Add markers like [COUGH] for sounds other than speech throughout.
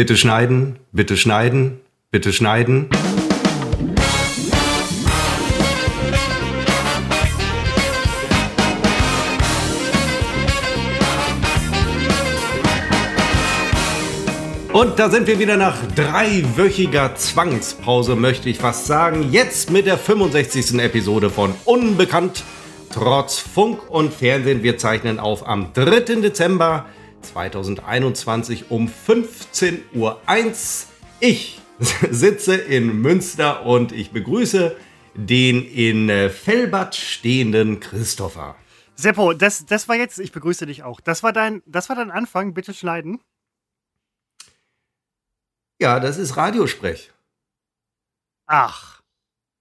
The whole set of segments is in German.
Bitte schneiden, bitte schneiden, bitte schneiden. Und da sind wir wieder nach dreiwöchiger Zwangspause, möchte ich fast sagen. Jetzt mit der 65. Episode von Unbekannt trotz Funk und Fernsehen. Wir zeichnen auf am 3. Dezember 2021 um 15.01 Uhr. Ich [LAUGHS] sitze in Münster und ich begrüße den in Fellbad stehenden Christopher. Seppo, das, das war jetzt, ich begrüße dich auch. Das war dein, das war dein Anfang, bitte schneiden. Ja, das ist Radiosprech. Ach.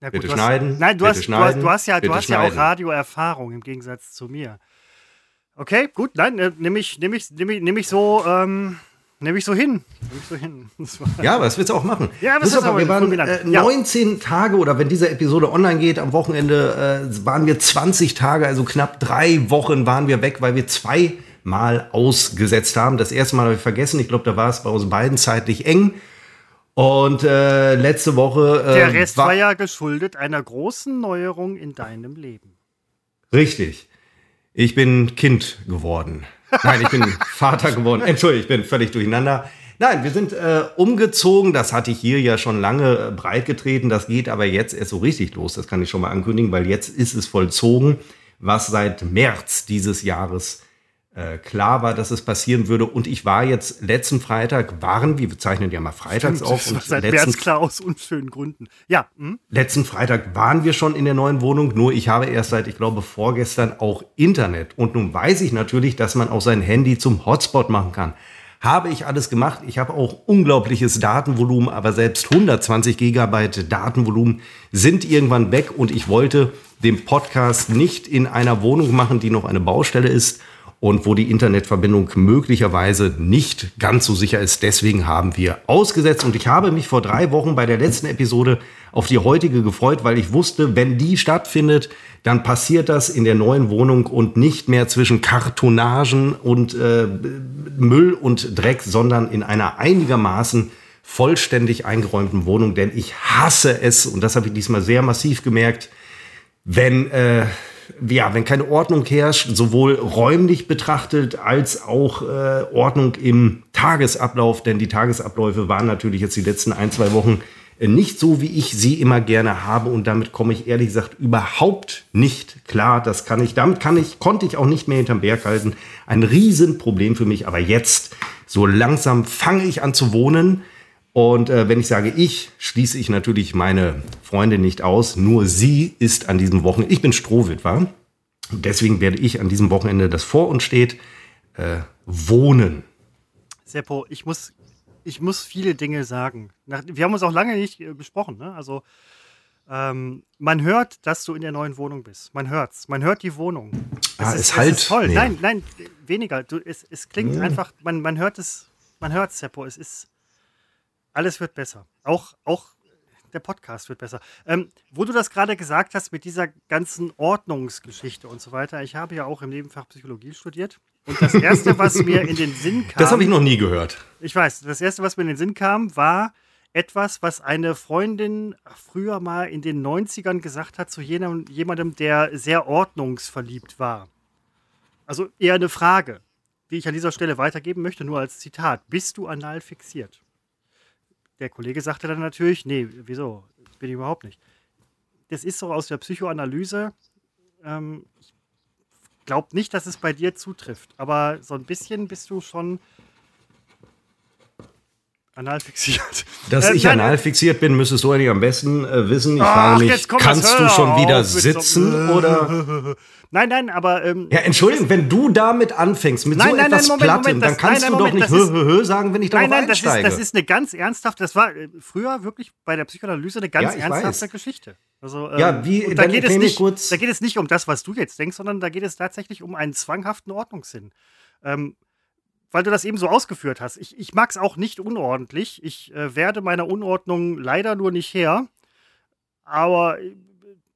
Ja, gut, bitte schneiden. Hast, nein, du hast, schneiden, du hast, du hast ja, du hast ja auch Radioerfahrung im Gegensatz zu mir. Okay, gut, nein, äh, nehme ich, nehm ich, nehm ich, nehm ich so, ähm, nehme ich so hin. Nehm ich so hin. [LAUGHS] Ja, was willst du auch machen? Ja, was ist aber, wir waren äh, 19 ja. Tage oder wenn diese Episode online geht, am Wochenende äh, waren wir 20 Tage, also knapp drei Wochen waren wir weg, weil wir zwei Mal ausgesetzt haben. Das erste Mal habe ich vergessen. Ich glaube, da war es bei uns beiden zeitlich eng. Und äh, letzte Woche. Der Rest war, war ja geschuldet einer großen Neuerung in deinem Leben. Richtig. Ich bin Kind geworden. Nein, ich bin [LAUGHS] Vater geworden. Entschuldigung, ich bin völlig durcheinander. Nein, wir sind äh, umgezogen. Das hatte ich hier ja schon lange äh, breit getreten. Das geht aber jetzt erst so richtig los. Das kann ich schon mal ankündigen, weil jetzt ist es vollzogen, was seit März dieses Jahres klar war, dass es passieren würde. Und ich war jetzt letzten Freitag, waren wir, wir zeichnen ja mal freitags Stimmt, auf. Und seit letzten, klar aus unschönen Gründen. Ja. Hm? Letzten Freitag waren wir schon in der neuen Wohnung, nur ich habe erst seit, ich glaube, vorgestern auch Internet. Und nun weiß ich natürlich, dass man auch sein Handy zum Hotspot machen kann. Habe ich alles gemacht. Ich habe auch unglaubliches Datenvolumen, aber selbst 120 Gigabyte Datenvolumen sind irgendwann weg und ich wollte den Podcast nicht in einer Wohnung machen, die noch eine Baustelle ist und wo die Internetverbindung möglicherweise nicht ganz so sicher ist. Deswegen haben wir ausgesetzt und ich habe mich vor drei Wochen bei der letzten Episode auf die heutige gefreut, weil ich wusste, wenn die stattfindet, dann passiert das in der neuen Wohnung und nicht mehr zwischen Kartonagen und äh, Müll und Dreck, sondern in einer einigermaßen vollständig eingeräumten Wohnung, denn ich hasse es, und das habe ich diesmal sehr massiv gemerkt, wenn äh, ja, wenn keine Ordnung herrscht, sowohl räumlich betrachtet als auch äh, Ordnung im Tagesablauf, denn die Tagesabläufe waren natürlich jetzt die letzten ein, zwei Wochen äh, nicht so, wie ich sie immer gerne habe und damit komme ich ehrlich gesagt überhaupt nicht klar. Das kann ich, damit kann ich, konnte ich auch nicht mehr hinterm Berg halten. Ein Riesenproblem für mich, aber jetzt, so langsam fange ich an zu wohnen. Und äh, wenn ich sage ich, schließe ich natürlich meine Freundin nicht aus. Nur sie ist an diesem Wochenende, ich bin Strohwitwer, deswegen werde ich an diesem Wochenende, das vor uns steht, äh, wohnen. Seppo, ich muss, ich muss viele Dinge sagen. wir haben uns auch lange nicht äh, besprochen. Ne? Also ähm, man hört, dass du in der neuen Wohnung bist. Man hört's. Man hört die Wohnung. Es ah, ist, ist halt. Ist toll. Nee. Nein, nein, weniger. Du, es, es klingt ja. einfach, man, man hört es, man hört Seppo. Es ist alles wird besser. Auch, auch der Podcast wird besser. Ähm, wo du das gerade gesagt hast mit dieser ganzen Ordnungsgeschichte und so weiter, ich habe ja auch im Nebenfach Psychologie studiert. Und das Erste, was mir in den Sinn [LAUGHS] kam. Das habe ich noch nie gehört. Ich weiß, das Erste, was mir in den Sinn kam, war etwas, was eine Freundin früher mal in den 90ern gesagt hat zu jenem, jemandem, der sehr ordnungsverliebt war. Also eher eine Frage, die ich an dieser Stelle weitergeben möchte, nur als Zitat. Bist du anal fixiert? Der Kollege sagte dann natürlich, nee, wieso? Bin ich überhaupt nicht. Das ist so aus der Psychoanalyse. Ähm, ich glaube nicht, dass es bei dir zutrifft, aber so ein bisschen bist du schon anal fixiert. Dass äh, ich nein, anal fixiert bin, müsstest du eigentlich am besten äh, wissen. Ich frage mich, kannst du schon wieder sitzen so, oder? [LAUGHS] Nein, nein, aber. Ähm, ja, Entschuldigung, wenn du damit anfängst, mit nein, so nein, etwas nein, Moment, Plattem, Moment, das, dann kannst nein, du doch nicht hö, hö, hö sagen, wenn ich darauf nein, nein, einsteige. Das ist, das ist eine ganz ernsthafte, das war äh, früher wirklich bei der Psychoanalyse eine ganz ja, ernsthafte weiß. Geschichte. Also, ähm, ja, wie, da geht, es nicht, kurz da geht es nicht um das, was du jetzt denkst, sondern da geht es tatsächlich um einen zwanghaften Ordnungssinn. Ähm, weil du das eben so ausgeführt hast. Ich, ich mag es auch nicht unordentlich. Ich äh, werde meiner Unordnung leider nur nicht her. Aber äh,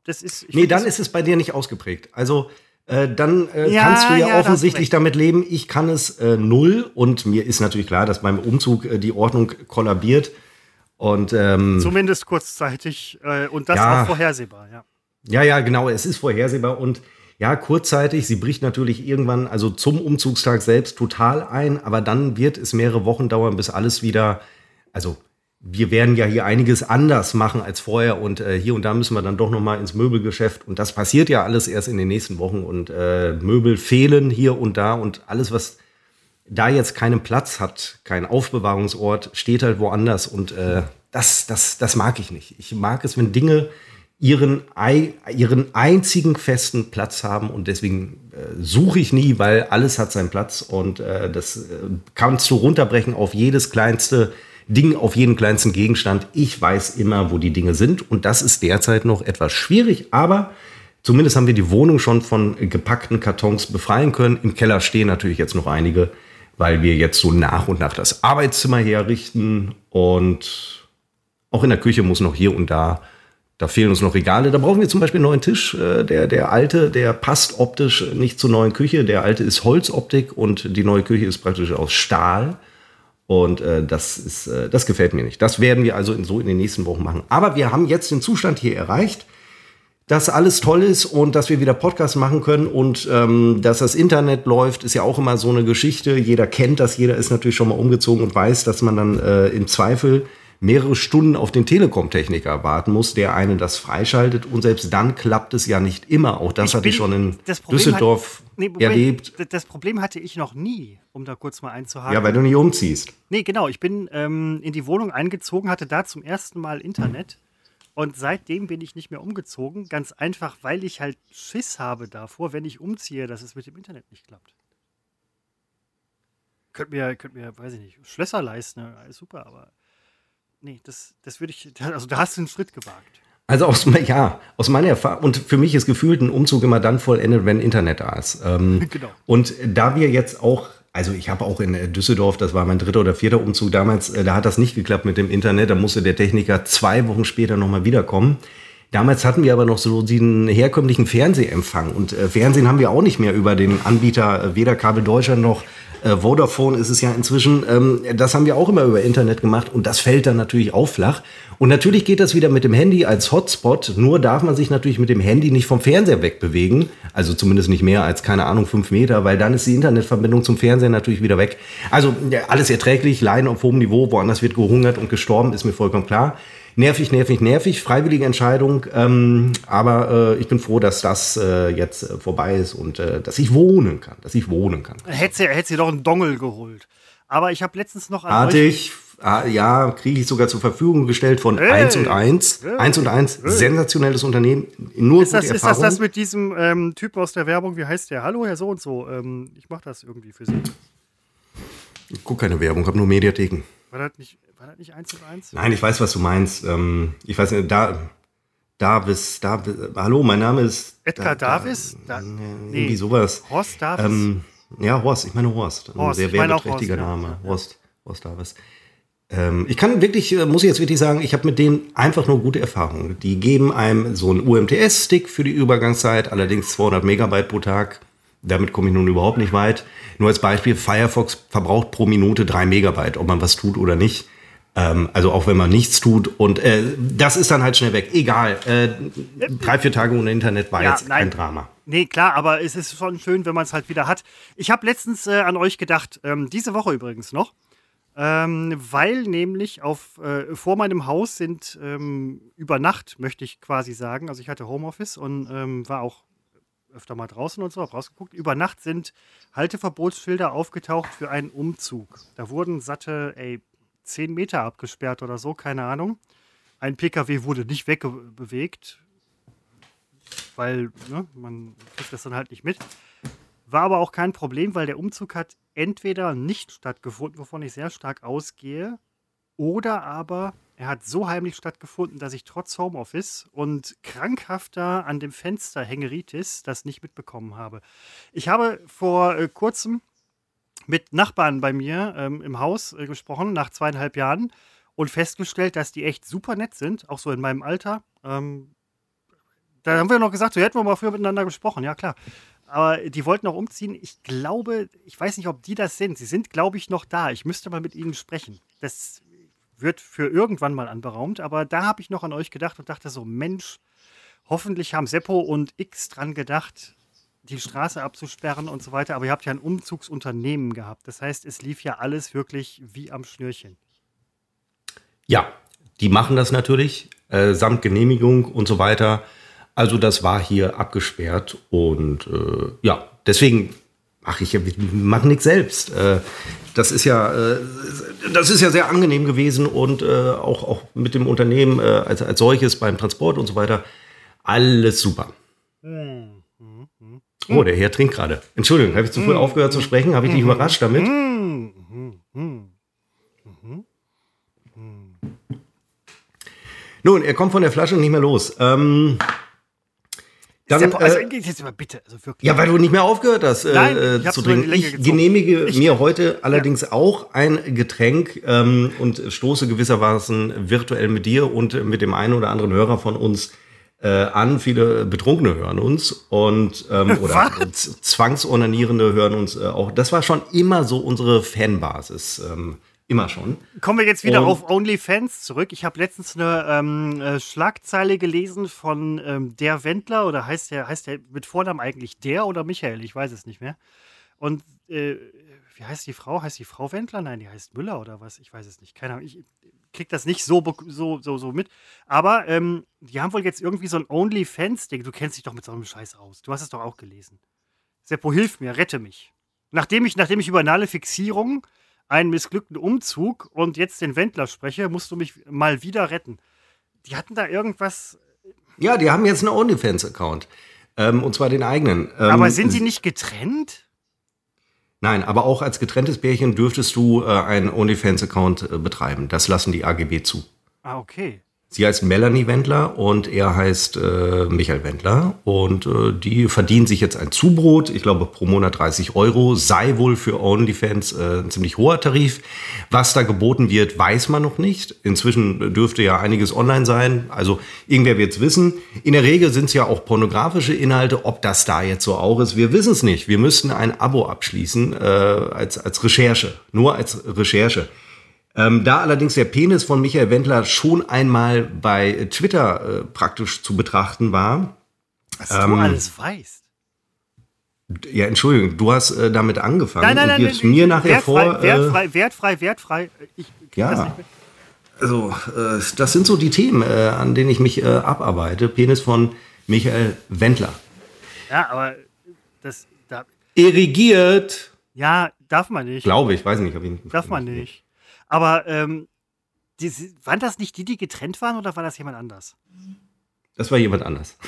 das ist. Nee, dann ist es bei dir nicht ausgeprägt. Also äh, dann äh, ja, kannst du ja, ja offensichtlich damit leben. Ich kann es äh, null und mir ist natürlich klar, dass beim Umzug äh, die Ordnung kollabiert. Und, ähm, Zumindest kurzzeitig und das ja, auch vorhersehbar, ja. Ja, ja, genau, es ist vorhersehbar und ja, kurzzeitig, sie bricht natürlich irgendwann, also zum Umzugstag selbst total ein, aber dann wird es mehrere Wochen dauern, bis alles wieder, also wir werden ja hier einiges anders machen als vorher und äh, hier und da müssen wir dann doch noch mal ins Möbelgeschäft und das passiert ja alles erst in den nächsten Wochen und äh, Möbel fehlen hier und da und alles was da jetzt keinen Platz hat, kein Aufbewahrungsort, steht halt woanders und äh, das das das mag ich nicht. Ich mag es, wenn Dinge ihren, ihren einzigen festen Platz haben und deswegen äh, suche ich nie, weil alles hat seinen Platz und äh, das äh, kannst du runterbrechen auf jedes kleinste Ding, auf jeden kleinsten Gegenstand. Ich weiß immer, wo die Dinge sind und das ist derzeit noch etwas schwierig, aber zumindest haben wir die Wohnung schon von gepackten Kartons befreien können. Im Keller stehen natürlich jetzt noch einige, weil wir jetzt so nach und nach das Arbeitszimmer herrichten und auch in der Küche muss noch hier und da da fehlen uns noch Regale. Da brauchen wir zum Beispiel einen neuen Tisch. Äh, der, der alte, der passt optisch nicht zur neuen Küche. Der alte ist Holzoptik und die neue Küche ist praktisch aus Stahl. Und äh, das, ist, äh, das gefällt mir nicht. Das werden wir also in, so in den nächsten Wochen machen. Aber wir haben jetzt den Zustand hier erreicht, dass alles toll ist und dass wir wieder Podcasts machen können und ähm, dass das Internet läuft, ist ja auch immer so eine Geschichte. Jeder kennt das, jeder ist natürlich schon mal umgezogen und weiß, dass man dann äh, im Zweifel mehrere Stunden auf den Telekom-Techniker warten muss, der einen das freischaltet. Und selbst dann klappt es ja nicht immer. Auch das ich hatte ich schon in Düsseldorf hat, nee, erlebt. Das Problem hatte ich noch nie, um da kurz mal einzuhaken. Ja, weil du nicht umziehst. Nee, genau. Ich bin ähm, in die Wohnung eingezogen, hatte da zum ersten Mal Internet. Und seitdem bin ich nicht mehr umgezogen. Ganz einfach, weil ich halt Schiss habe davor, wenn ich umziehe, dass es mit dem Internet nicht klappt. Könnt mir, könnt mir, weiß ich nicht, Schlösser leisten, alles super, aber nee, das, das würde ich, [LAUGHS] also da hast du einen Schritt gewagt. Also aus, [LAUGHS] ja, aus meiner Erfahrung, und für mich ist gefühlt ein Umzug immer dann vollendet, wenn Internet da ist. Ähm, [LAUGHS] genau. Und da wir jetzt auch, also ich habe auch in Düsseldorf, das war mein dritter oder vierter Umzug damals, äh, da hat das nicht geklappt mit dem Internet, da musste der Techniker zwei Wochen später nochmal wiederkommen. Damals hatten wir aber noch so den herkömmlichen Fernsehempfang und äh, Fernsehen haben wir auch nicht mehr über den Anbieter äh, weder Kabel Deutschland noch äh, Vodafone ist es ja inzwischen. Ähm, das haben wir auch immer über Internet gemacht und das fällt dann natürlich auch flach. Und natürlich geht das wieder mit dem Handy als Hotspot. Nur darf man sich natürlich mit dem Handy nicht vom Fernseher wegbewegen. Also zumindest nicht mehr als, keine Ahnung, fünf Meter, weil dann ist die Internetverbindung zum Fernseher natürlich wieder weg. Also alles erträglich, Leiden auf hohem Niveau, woanders wird gehungert und gestorben, ist mir vollkommen klar nervig, nervig, nervig, freiwillige Entscheidung. Ähm, aber äh, ich bin froh, dass das äh, jetzt äh, vorbei ist und äh, dass ich wohnen kann, dass ich wohnen kann. Hätte sie, hätte sie doch einen Dongel geholt. Aber ich habe letztens noch ich, ah, ja, kriege ich sogar zur Verfügung gestellt von hey, 1 und 1. Hey, 1 und 1, hey. sensationelles Unternehmen. Nur ist das, ist das das mit diesem ähm, Typ aus der Werbung? Wie heißt der? Hallo, Herr so und so. Ähm, ich mache das irgendwie für Sie. Ich gucke keine Werbung, habe nur Mediatheken. War das nicht war das nicht 1 und 1? Nein, ich weiß, was du meinst. Ähm, ich weiß nicht, da. Davis, Davis, hallo, mein Name ist. Edgar da, Davis? Da, nee, irgendwie sowas. Horst Davis? Ähm, ja, Horst, ich meine Horst. Ein Horst, sehr werbeträchtiger Name. Ja. Horst, Horst Davis. Ähm, ich kann wirklich, äh, muss ich jetzt wirklich sagen, ich habe mit denen einfach nur gute Erfahrungen. Die geben einem so einen UMTS-Stick für die Übergangszeit, allerdings 200 Megabyte pro Tag. Damit komme ich nun überhaupt nicht weit. Nur als Beispiel, Firefox verbraucht pro Minute drei Megabyte, ob man was tut oder nicht. Ähm, also auch wenn man nichts tut. Und äh, das ist dann halt schnell weg. Egal. Äh, drei, vier Tage ohne Internet war ja, jetzt nein. kein Drama. Nee, klar, aber es ist schon schön, wenn man es halt wieder hat. Ich habe letztens äh, an euch gedacht, ähm, diese Woche übrigens noch, ähm, weil nämlich auf, äh, vor meinem Haus sind ähm, über Nacht, möchte ich quasi sagen, also ich hatte Homeoffice und ähm, war auch öfter mal draußen und so, habe rausgeguckt. Über Nacht sind Halteverbotsschilder aufgetaucht für einen Umzug. Da wurden satte, ey, 10 Meter abgesperrt oder so, keine Ahnung. Ein PKW wurde nicht wegbewegt, weil ne, man kriegt das dann halt nicht mit. War aber auch kein Problem, weil der Umzug hat entweder nicht stattgefunden, wovon ich sehr stark ausgehe, oder aber er hat so heimlich stattgefunden, dass ich trotz Homeoffice und krankhafter an dem Fenster Hängeritis das nicht mitbekommen habe. Ich habe vor äh, kurzem mit Nachbarn bei mir ähm, im Haus äh, gesprochen, nach zweieinhalb Jahren, und festgestellt, dass die echt super nett sind, auch so in meinem Alter. Ähm, da haben wir noch gesagt, so hätten wir mal früher miteinander gesprochen, ja klar. Aber die wollten auch umziehen. Ich glaube, ich weiß nicht, ob die das sind. Sie sind, glaube ich, noch da. Ich müsste mal mit ihnen sprechen. Das wird für irgendwann mal anberaumt. Aber da habe ich noch an euch gedacht und dachte so, Mensch, hoffentlich haben Seppo und X dran gedacht, die Straße abzusperren und so weiter. Aber ihr habt ja ein Umzugsunternehmen gehabt. Das heißt, es lief ja alles wirklich wie am Schnürchen. Ja, die machen das natürlich, äh, samt Genehmigung und so weiter. Also das war hier abgesperrt und äh, ja, deswegen mache ich ja, mache nichts selbst. Äh, das ist ja, äh, das ist ja sehr angenehm gewesen und äh, auch, auch mit dem Unternehmen äh, als, als solches beim Transport und so weiter. Alles super. Mhm. Oh, der Herr trinkt gerade. Entschuldigung, habe ich zu früh aufgehört zu sprechen? Habe ich dich überrascht damit? Nun, er kommt von der Flasche nicht mehr los. Ähm, dann, ja, also, äh, jetzt aber bitte, also wirklich. Ja, weil du nicht mehr aufgehört hast äh, Nein, äh, zu trinken. Ich genehmige ich, mir heute allerdings ja. auch ein Getränk ähm, und stoße gewissermaßen virtuell mit dir und mit dem einen oder anderen Hörer von uns äh, an. Viele Betrunkene hören uns und ähm, [LAUGHS] oder Zwangsonanierende hören uns äh, auch. Das war schon immer so unsere Fanbasis. Ähm, immer schon. Kommen wir jetzt wieder und, auf OnlyFans zurück. Ich habe letztens eine ähm, äh, Schlagzeile gelesen von ähm, der Wendler oder heißt der, heißt der mit Vornamen eigentlich der oder Michael? Ich weiß es nicht mehr. Und äh, wie heißt die Frau? Heißt die Frau Wendler? Nein, die heißt Müller oder was? Ich weiß es nicht. Keine Ahnung. Ich, kriege das nicht so, so, so, so mit. Aber ähm, die haben wohl jetzt irgendwie so ein OnlyFans-Ding. Du kennst dich doch mit so einem Scheiß aus. Du hast es doch auch gelesen. Seppo, hilf mir, rette mich. Nachdem ich, nachdem ich über anale Fixierung, einen missglückten Umzug und jetzt den Wendler spreche, musst du mich mal wieder retten. Die hatten da irgendwas. Ja, die haben jetzt einen OnlyFans-Account. Ähm, und zwar den eigenen. Ähm, Aber sind die nicht getrennt? Nein, aber auch als getrenntes Pärchen dürftest du äh, einen OnlyFans-Account äh, betreiben. Das lassen die AGB zu. Ah, okay. Sie heißt Melanie Wendler und er heißt äh, Michael Wendler. Und äh, die verdienen sich jetzt ein Zubrot, ich glaube pro Monat 30 Euro, sei wohl für OnlyFans äh, ein ziemlich hoher Tarif. Was da geboten wird, weiß man noch nicht. Inzwischen dürfte ja einiges online sein. Also irgendwer wird es wissen. In der Regel sind es ja auch pornografische Inhalte. Ob das da jetzt so auch ist, wir wissen es nicht. Wir müssten ein Abo abschließen äh, als, als Recherche. Nur als Recherche. Ähm, da allerdings der Penis von Michael Wendler schon einmal bei Twitter äh, praktisch zu betrachten war. Was ähm, du alles weißt. Ja, Entschuldigung, du hast äh, damit angefangen nein, nein, nein, und gibst mir nachher wertfrei, vor. Wertfrei, äh, wertfrei, wertfrei. Ich ja. Also, äh, das sind so die Themen, äh, an denen ich mich äh, abarbeite. Penis von Michael Wendler. Ja, aber das. Da Erigiert. Ja, darf man nicht. Glaube ich, weiß nicht, ob ich. Darf man nicht. Aber ähm, die, waren das nicht die, die getrennt waren oder war das jemand anders? Das war jemand anders.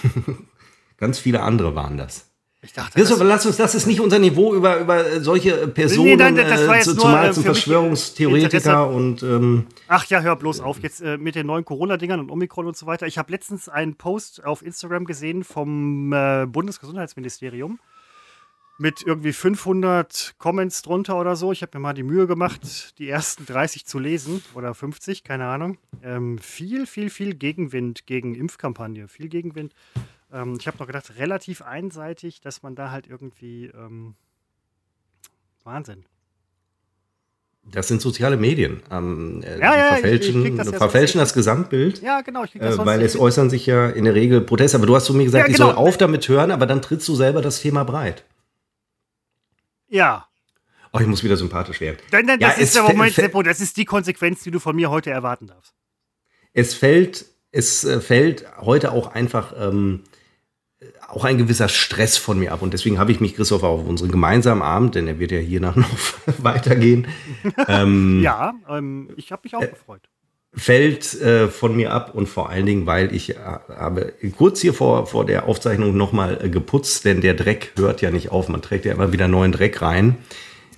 [LAUGHS] Ganz viele andere waren das. Ich dachte, Christoph, lass uns, das ist nicht unser Niveau über, über solche Personen, nee, nein, das war jetzt äh, zumal zum Verschwörungstheoretiker und ähm, Ach ja, hör bloß auf, jetzt äh, mit den neuen Corona-Dingern und Omikron und so weiter. Ich habe letztens einen Post auf Instagram gesehen vom äh, Bundesgesundheitsministerium mit irgendwie 500 Comments drunter oder so. Ich habe mir mal die Mühe gemacht, die ersten 30 zu lesen oder 50, keine Ahnung. Ähm, viel, viel, viel Gegenwind gegen Impfkampagne, viel Gegenwind. Ähm, ich habe noch gedacht, relativ einseitig, dass man da halt irgendwie ähm, Wahnsinn. Das sind soziale Medien. Ähm, äh, ja, ja, verfälschen, ich, ich das, verfälschen das Gesamtbild. Ja, genau. Ich das äh, weil es äußern sich ja in der Regel Proteste. Aber du hast zu mir gesagt, ja, genau. ich soll auf damit hören, aber dann trittst du selber das Thema breit. Ja. Oh, ich muss wieder sympathisch werden. Nein, nein, ja, das ist der Moment, Seppo, das ist die Konsequenz, die du von mir heute erwarten darfst. Es fällt, es äh, fällt heute auch einfach ähm, auch ein gewisser Stress von mir ab. Und deswegen habe ich mich, Christoph, auf unseren gemeinsamen Abend, denn er wird ja hier nach noch [LAUGHS] weitergehen. ähm, ja, ähm, ich habe mich auch äh, gefreut fällt äh, von mir ab und vor allen Dingen, weil ich äh, habe kurz hier vor, vor der Aufzeichnung nochmal äh, geputzt, denn der Dreck hört ja nicht auf. Man trägt ja immer wieder neuen Dreck rein,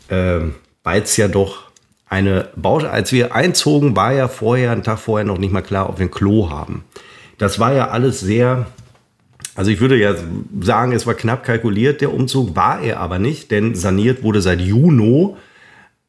äh, weil es ja doch eine Baustelle, als wir einzogen, war ja vorher, einen Tag vorher noch nicht mal klar, ob wir ein Klo haben. Das war ja alles sehr, also ich würde ja sagen, es war knapp kalkuliert, der Umzug war er aber nicht, denn saniert wurde seit Juni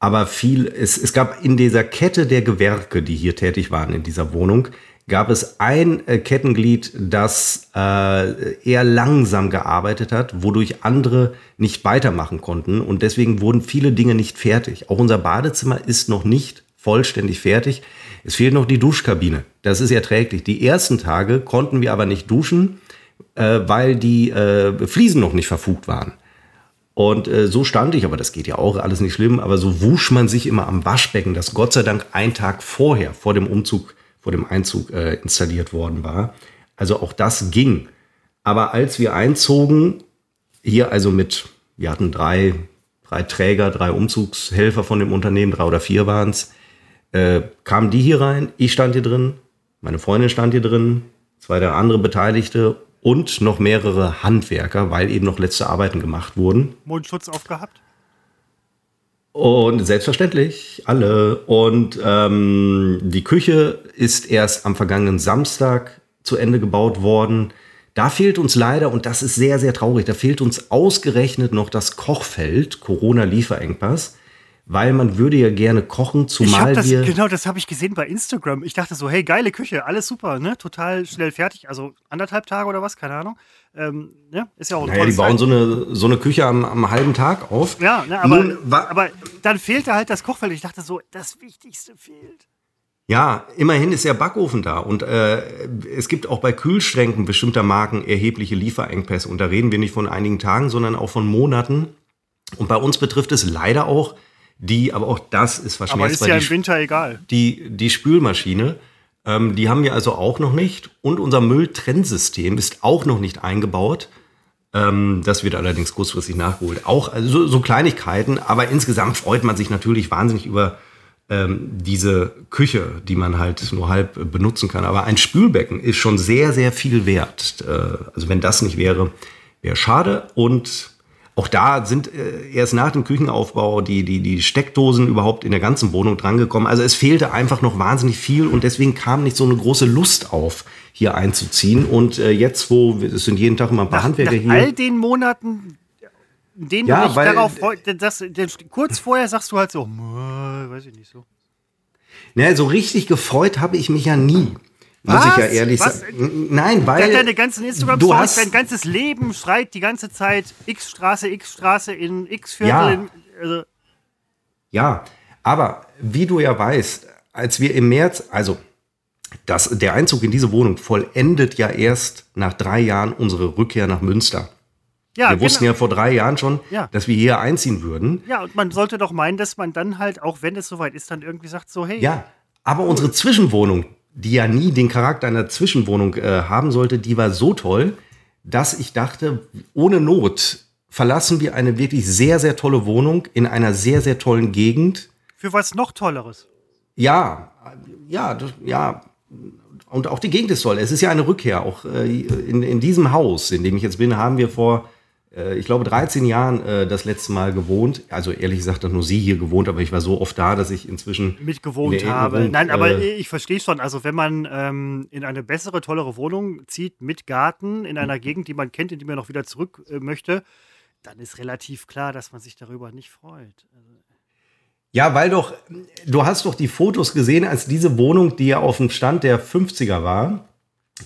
aber viel, es, es gab in dieser Kette der Gewerke, die hier tätig waren in dieser Wohnung, gab es ein äh, Kettenglied, das äh, eher langsam gearbeitet hat, wodurch andere nicht weitermachen konnten. Und deswegen wurden viele Dinge nicht fertig. Auch unser Badezimmer ist noch nicht vollständig fertig. Es fehlt noch die Duschkabine. Das ist erträglich. Die ersten Tage konnten wir aber nicht duschen, äh, weil die äh, Fliesen noch nicht verfugt waren. Und äh, so stand ich, aber das geht ja auch alles nicht schlimm, aber so wusch man sich immer am Waschbecken, das Gott sei Dank einen Tag vorher, vor dem Umzug, vor dem Einzug äh, installiert worden war. Also auch das ging. Aber als wir einzogen, hier also mit, wir hatten drei, drei Träger, drei Umzugshelfer von dem Unternehmen, drei oder vier waren es, äh, kamen die hier rein, ich stand hier drin, meine Freundin stand hier drin, zwei der andere Beteiligte und noch mehrere Handwerker, weil eben noch letzte Arbeiten gemacht wurden. Mundschutz aufgehabt? Und selbstverständlich, alle. Und ähm, die Küche ist erst am vergangenen Samstag zu Ende gebaut worden. Da fehlt uns leider, und das ist sehr, sehr traurig, da fehlt uns ausgerechnet noch das Kochfeld, Corona-Lieferengpass weil man würde ja gerne kochen, zumal das, wir. Genau, das habe ich gesehen bei Instagram. Ich dachte so, hey, geile Küche, alles super, ne? Total schnell fertig. Also anderthalb Tage oder was, keine Ahnung. Ähm, ne? Ist ja auch naja, die bauen so eine, so eine Küche am, am halben Tag auf. Ja, ne, aber, Nun, aber dann fehlte halt das Kochfeld. Ich dachte so, das Wichtigste fehlt. Ja, immerhin ist der Backofen da und äh, es gibt auch bei Kühlschränken bestimmter Marken erhebliche Lieferengpässe und da reden wir nicht von einigen Tagen, sondern auch von Monaten. Und bei uns betrifft es leider auch die, aber auch das ist verschmerzt. Aber ist ja im Winter egal. Die, die Spülmaschine, ähm, die haben wir also auch noch nicht. Und unser Mülltrennsystem ist auch noch nicht eingebaut. Ähm, das wird allerdings kurzfristig nachgeholt. Auch also so, so, Kleinigkeiten, aber insgesamt freut man sich natürlich wahnsinnig über ähm, diese Küche, die man halt nur halb benutzen kann. Aber ein Spülbecken ist schon sehr, sehr viel wert. Äh, also wenn das nicht wäre, wäre schade. Und auch da sind äh, erst nach dem Küchenaufbau die, die, die Steckdosen überhaupt in der ganzen Wohnung drangekommen. Also es fehlte einfach noch wahnsinnig viel und deswegen kam nicht so eine große Lust auf, hier einzuziehen. Und äh, jetzt, wo es sind jeden Tag immer ein paar nach, Handwerker nach hier. all den Monaten, denen ja, du dich weil, darauf freust, kurz vorher sagst du halt so, weiß ich nicht so. Naja, so richtig gefreut habe ich mich ja nie. Muss ich ja ehrlich sagen. Nein, weil. Deine ganzen instagram du hast dein ganzes Leben schreit die ganze Zeit X-Straße, X-Straße in X-Viertel. Ja. Also. ja, aber wie du ja weißt, als wir im März, also das, der Einzug in diese Wohnung vollendet ja erst nach drei Jahren unsere Rückkehr nach Münster. Ja, wir genau. wussten ja vor drei Jahren schon, ja. dass wir hier einziehen würden. Ja, und man sollte doch meinen, dass man dann halt, auch wenn es soweit ist, dann irgendwie sagt so, hey. Ja, aber unsere Zwischenwohnung, die ja nie den Charakter einer Zwischenwohnung äh, haben sollte, die war so toll, dass ich dachte, ohne Not verlassen wir eine wirklich sehr, sehr tolle Wohnung in einer sehr, sehr tollen Gegend. Für was noch Tolleres? Ja, ja, ja. Und auch die Gegend ist toll. Es ist ja eine Rückkehr. Auch äh, in, in diesem Haus, in dem ich jetzt bin, haben wir vor ich glaube, 13 Jahren äh, das letzte Mal gewohnt. Also ehrlich gesagt, nur sie hier gewohnt, aber ich war so oft da, dass ich inzwischen mitgewohnt in habe. Wohnung, Nein, aber äh, ich verstehe schon. Also wenn man ähm, in eine bessere, tollere Wohnung zieht mit Garten in einer Gegend, die man kennt, in die man noch wieder zurück äh, möchte, dann ist relativ klar, dass man sich darüber nicht freut. Also ja, weil doch, du hast doch die Fotos gesehen, als diese Wohnung, die ja auf dem Stand der 50er war,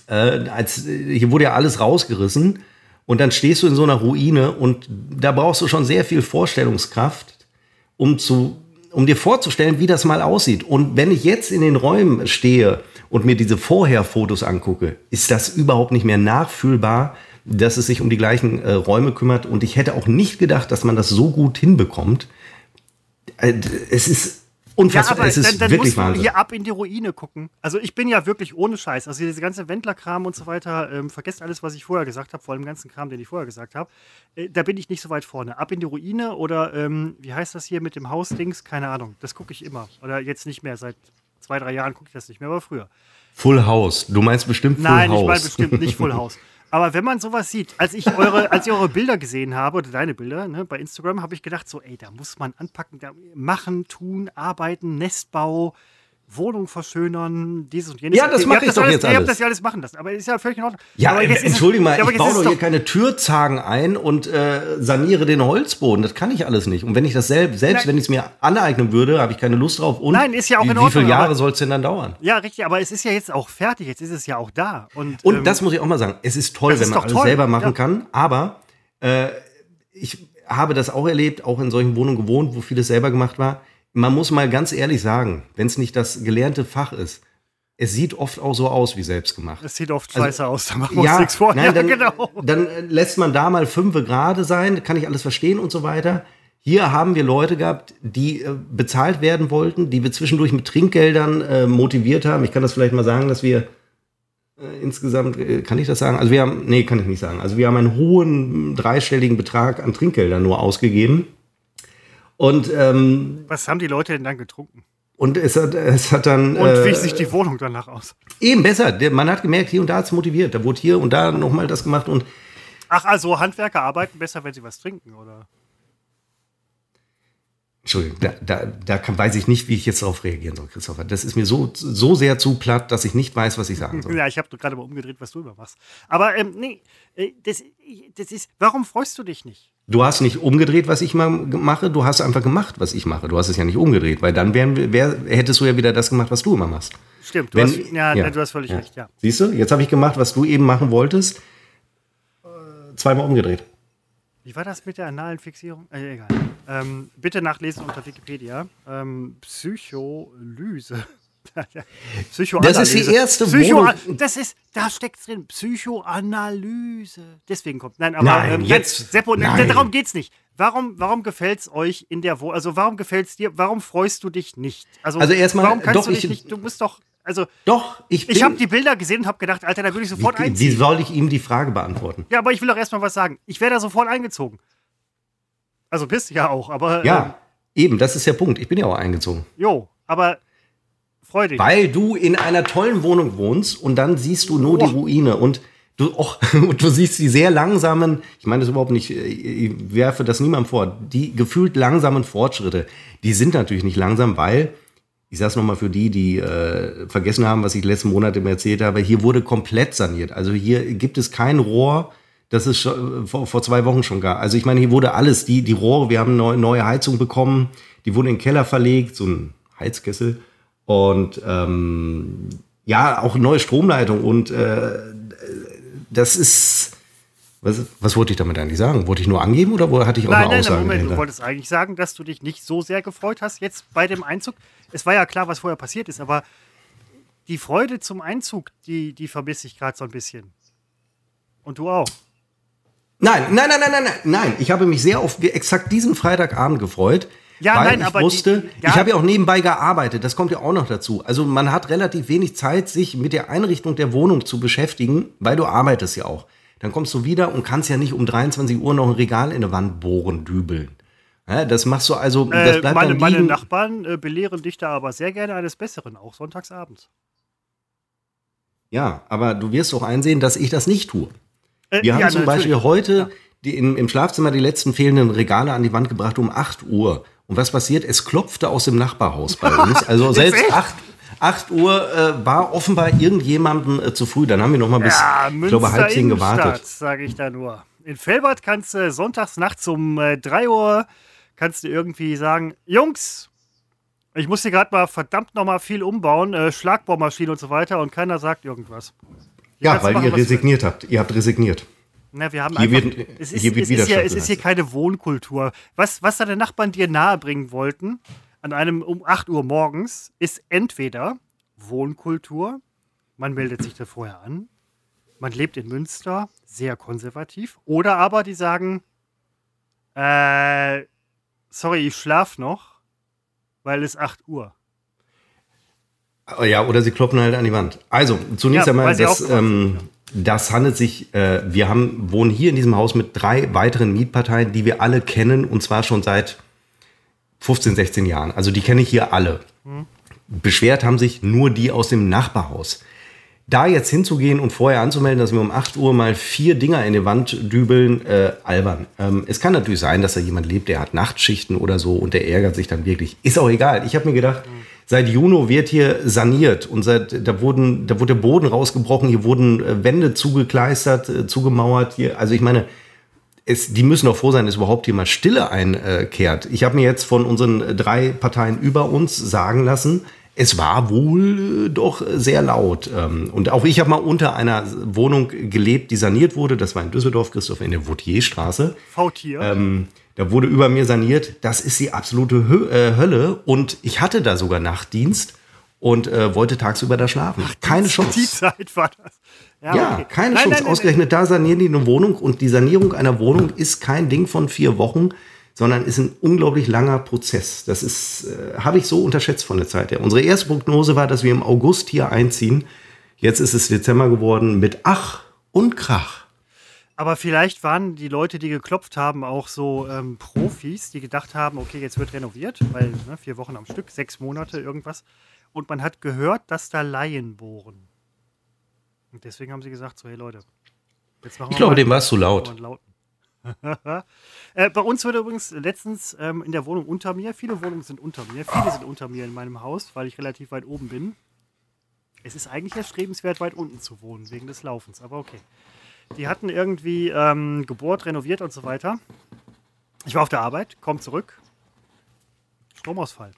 äh, als hier wurde ja alles rausgerissen und dann stehst du in so einer Ruine und da brauchst du schon sehr viel Vorstellungskraft, um zu, um dir vorzustellen, wie das mal aussieht. Und wenn ich jetzt in den Räumen stehe und mir diese Vorherfotos angucke, ist das überhaupt nicht mehr nachfühlbar, dass es sich um die gleichen äh, Räume kümmert. Und ich hätte auch nicht gedacht, dass man das so gut hinbekommt. Äh, es ist Unfassbar, ja, aber es ist dann, dann wirklich musst du hier ab in die Ruine gucken. Also ich bin ja wirklich ohne Scheiß. Also diese ganze Wendlerkram und so weiter, ähm, vergesst alles, was ich vorher gesagt habe, vor allem ganzen Kram, den ich vorher gesagt habe. Äh, da bin ich nicht so weit vorne. Ab in die Ruine oder ähm, wie heißt das hier mit dem Hausdings? Keine Ahnung. Das gucke ich immer. Oder jetzt nicht mehr. Seit zwei, drei Jahren gucke ich das nicht mehr, aber früher. Full House. Du meinst bestimmt Full Nein, House. Nein, ich meine bestimmt nicht Full House. [LAUGHS] Aber wenn man sowas sieht, als ich eure, [LAUGHS] als ich eure Bilder gesehen habe, oder deine Bilder ne, bei Instagram, habe ich gedacht, so, ey, da muss man anpacken, da machen, tun, arbeiten, Nestbau, Wohnung verschönern, dieses und jenes. Ja, das mache ich doch alles, jetzt Ihr habt alles. das ja alles machen lassen, aber ist ja völlig in Ordnung. Ja, aber jetzt entschuldige mal, ich baue doch hier keine Türzagen ein und äh, saniere den Holzboden. Das kann ich alles nicht. Und wenn ich das selbst, selbst Nein. wenn ich es mir aneignen würde, habe ich keine Lust drauf. Und Nein, ist ja auch wie, in wie Ordnung, viele Jahre soll es denn dann dauern? Ja, richtig, aber es ist ja jetzt auch fertig, jetzt ist es ja auch da. Und, Und ähm, das muss ich auch mal sagen. Es ist toll, wenn ist man alles toll, selber machen ja. kann. Aber äh, ich habe das auch erlebt, auch in solchen Wohnungen gewohnt, wo vieles selber gemacht war. Man muss mal ganz ehrlich sagen, wenn es nicht das gelernte Fach ist, es sieht oft auch so aus wie selbst gemacht. es sieht oft Also- scheiße aus, da machen wir uns nichts vor. Nein, ja, dann, genau. dann lässt man da mal fünf gerade sein, kann ich alles verstehen und so weiter. Hier haben wir Leute gehabt, die äh, bezahlt werden wollten, die wir zwischendurch mit Trinkgeldern äh, motiviert haben. Ich kann das vielleicht mal sagen, dass wir äh, insgesamt, äh, kann ich das sagen? Also wir haben, nee, kann ich nicht sagen. Also wir haben einen hohen dreistelligen Betrag an Trinkgeldern nur ausgegeben. Und, ähm, Was haben die Leute denn dann getrunken? und es hat, es hat dann. Und äh, wie sieht die Wohnung danach aus? Eben besser. Man hat gemerkt, hier und da hat es motiviert. Da wurde hier und da nochmal das gemacht und Ach, also Handwerker arbeiten besser, wenn sie was trinken, oder? Entschuldigung, da, da, da kann, weiß ich nicht, wie ich jetzt darauf reagieren soll, Christopher. Das ist mir so, so sehr zu platt, dass ich nicht weiß, was ich sagen soll. [LAUGHS] Ja, ich habe gerade mal umgedreht, was du immer machst. Aber ähm, nee, äh, das, das ist, warum freust du dich nicht? Du hast nicht umgedreht, was ich mache, du hast einfach gemacht, was ich mache. Du hast es ja nicht umgedreht, weil dann wären, wir- wär, hättest du ja wieder das gemacht, was du immer machst. Stimmt, du, Wenn- hast, ja, du hast völlig recht, ja. Siehst du, jetzt habe ich gemacht, was du eben machen wolltest, äh, zweimal umgedreht. Wie war das mit der analen Fixierung? Äh, egal. Ähm, bitte nachlesen unter Wikipedia. Ähm, Psycholyse. [LAUGHS] Psychoanalyse. Das ist die erste Psycho Wohnung- Das ist, da steckt drin. Psychoanalyse. Deswegen kommt. Nein, aber Nein, ähm, jetzt- Seppo, nein. darum geht's nicht. Warum, warum gefällt es euch in der Wohnung? Also warum gefällt es dir? Warum freust du dich nicht? Also, Also erstmal, warum kannst doch, du dich ich- nicht? Du musst doch. Also Doch, ich bin, ich habe die Bilder gesehen und habe gedacht, Alter, da würde ich sofort wie, wie einziehen. soll ich ihm die Frage beantworten? Ja, aber ich will doch erstmal was sagen. Ich wäre da sofort eingezogen. Also bist du ja auch, aber. Ja, eben, das ist der Punkt. Ich bin ja auch eingezogen. Ähm, jo, aber freu dich. Weil du in einer tollen Wohnung wohnst und dann siehst du nur die Boah. Ruine und du, [LAUGHS] och, du siehst die sehr langsamen, ich meine das überhaupt nicht, äh, ich werfe das niemandem vor, die gefühlt langsamen Fortschritte, die sind natürlich nicht langsam, weil, ich sage es nochmal für die, die äh, vergessen haben, was ich letzten Monat immer erzählt habe, hier wurde komplett saniert. Also hier gibt es kein Rohr, das es äh, vor, vor zwei Wochen schon gab. Also ich meine, hier wurde alles, die, die Rohre, wir haben neue, neue Heizung bekommen, die wurden in den Keller verlegt, so ein Heizkessel. Und ähm, ja, auch neue Stromleitung. Und äh, das ist. Was, was wollte ich damit eigentlich sagen? Wollte ich nur angeben oder hatte ich auch Nein, eine nein, Aussage nein, Moment, du wolltest eigentlich sagen, dass du dich nicht so sehr gefreut hast jetzt bei dem Einzug. Es war ja klar, was vorher passiert ist, aber die Freude zum Einzug, die, die vermisse ich gerade so ein bisschen. Und du auch. Nein, nein, nein, nein, nein, nein, nein. Ich habe mich sehr auf exakt diesen Freitagabend gefreut. Ja, weil nein, ich aber wusste, die- ja. ich habe ja auch nebenbei gearbeitet, das kommt ja auch noch dazu. Also man hat relativ wenig Zeit, sich mit der Einrichtung der Wohnung zu beschäftigen, weil du arbeitest ja auch. Dann kommst du wieder und kannst ja nicht um 23 Uhr noch ein Regal in der Wand bohren, dübeln. Ja, das machst du also, das Äh, bleibt meine, dann meine liegen. Nachbarn äh, belehren dich da aber sehr gerne eines Besseren, auch sonntagsabends. Ja, aber du wirst auch einsehen, dass ich das nicht tue. Äh, Wir haben ja, zum natürlich. Beispiel heute die in, im Schlafzimmer die letzten fehlenden Regale an die Wand gebracht um 8 Uhr. Und was passiert? Es klopfte aus dem Nachbarhaus bei uns. [LAUGHS] Also selbst echt? 8, 8 Uhr äh, war offenbar irgendjemandem äh, zu früh. Dann haben wir noch mal bis, Ja, ich glaube, halb zehn gewartet. sage ich da nur. In Felbert kannst du sonntags nachts um äh, 3 Uhr kannst du irgendwie sagen, Jungs, ich muss hier gerade mal verdammt noch mal viel umbauen, äh, Schlagbohrmaschine und so weiter und keiner sagt irgendwas. Hier Ja, weil machen, ihr resigniert habt. Ihr habt resigniert. Na, wir haben Hier einfach, wird- es ist, hier wird es ist, ja, es ist hier keine Wohnkultur. Was, was deine Nachbarn dir nahebringen wollten, an einem um 8 Uhr morgens, ist entweder Wohnkultur, man meldet sich da vorher an, man lebt in Münster, sehr konservativ, oder aber die sagen, äh, sorry, ich schlaf noch, weil es 8 Uhr. Ja, oder sie kloppen halt an die Wand. Also, zunächst Ja, einmal, das, ähm, das handelt sich, äh, wir haben, wohnen hier in diesem Haus mit drei weiteren Mietparteien, die wir alle kennen, und zwar schon seit 15, 16 Jahren. Also die kenne ich hier alle. Beschwert haben sich nur die aus dem Nachbarhaus. Da jetzt hinzugehen und vorher anzumelden, dass wir um 8 Uhr mal vier Dinger in die Wand dübeln, äh, albern. Ähm, es kann natürlich sein, dass da jemand lebt, der hat Nachtschichten oder so und der ärgert sich dann wirklich. Ist auch egal. Ich habe mir gedacht, Seit Juni wird hier saniert und seit, da, wurden, da wurde der Boden rausgebrochen, hier wurden äh, Wände zugekleistert, äh, zugemauert. Hier. Also ich meine, es, die müssen doch froh sein, dass überhaupt hier mal Stille einkehrt. Ich habe mir jetzt von unseren drei Parteien über uns sagen lassen, es war wohl äh, doch sehr laut. Ähm, und auch ich habe mal unter einer Wohnung gelebt, die saniert wurde. Das war in Düsseldorf, Christoph, in der Vautierstraße. Vautier. Ähm, da wurde über mir saniert. Das ist die absolute Hö äh, Hölle. Und ich hatte da sogar Nachtdienst und äh, wollte tagsüber da schlafen. Ach, keine Chance. Die Zeit war das. Ja, ja okay. keine nein, Chance. Nein, nein, Ausgerechnet da sanieren die eine Wohnung und die Sanierung einer Wohnung ist kein Ding von vier Wochen, sondern ist ein unglaublich langer Prozess. Das ist, äh, habe ich so unterschätzt von der Zeit her. Unsere erste Prognose war, dass wir im August hier einziehen. Jetzt ist es Dezember geworden mit Ach und Krach. Aber vielleicht waren die Leute, die geklopft haben, auch so ähm, Profis, die gedacht haben, okay, jetzt wird renoviert, weil ne, vier Wochen am Stück, sechs Monate irgendwas. Und man hat gehört, dass da Laien bohren. Und deswegen haben sie gesagt, so, hey Leute, jetzt machen wir Ich glaube, dem war es zu laut. [LAUGHS] äh, bei uns wurde übrigens letztens ähm, in der Wohnung unter mir, viele Wohnungen sind unter mir, viele sind unter mir in meinem Haus, weil ich relativ weit oben bin. Es ist eigentlich erstrebenswert, weit unten zu wohnen, wegen des Laufens, aber okay. Die hatten irgendwie ähm, gebohrt, renoviert und so weiter. Ich war auf der Arbeit, komm zurück. Stromausfall.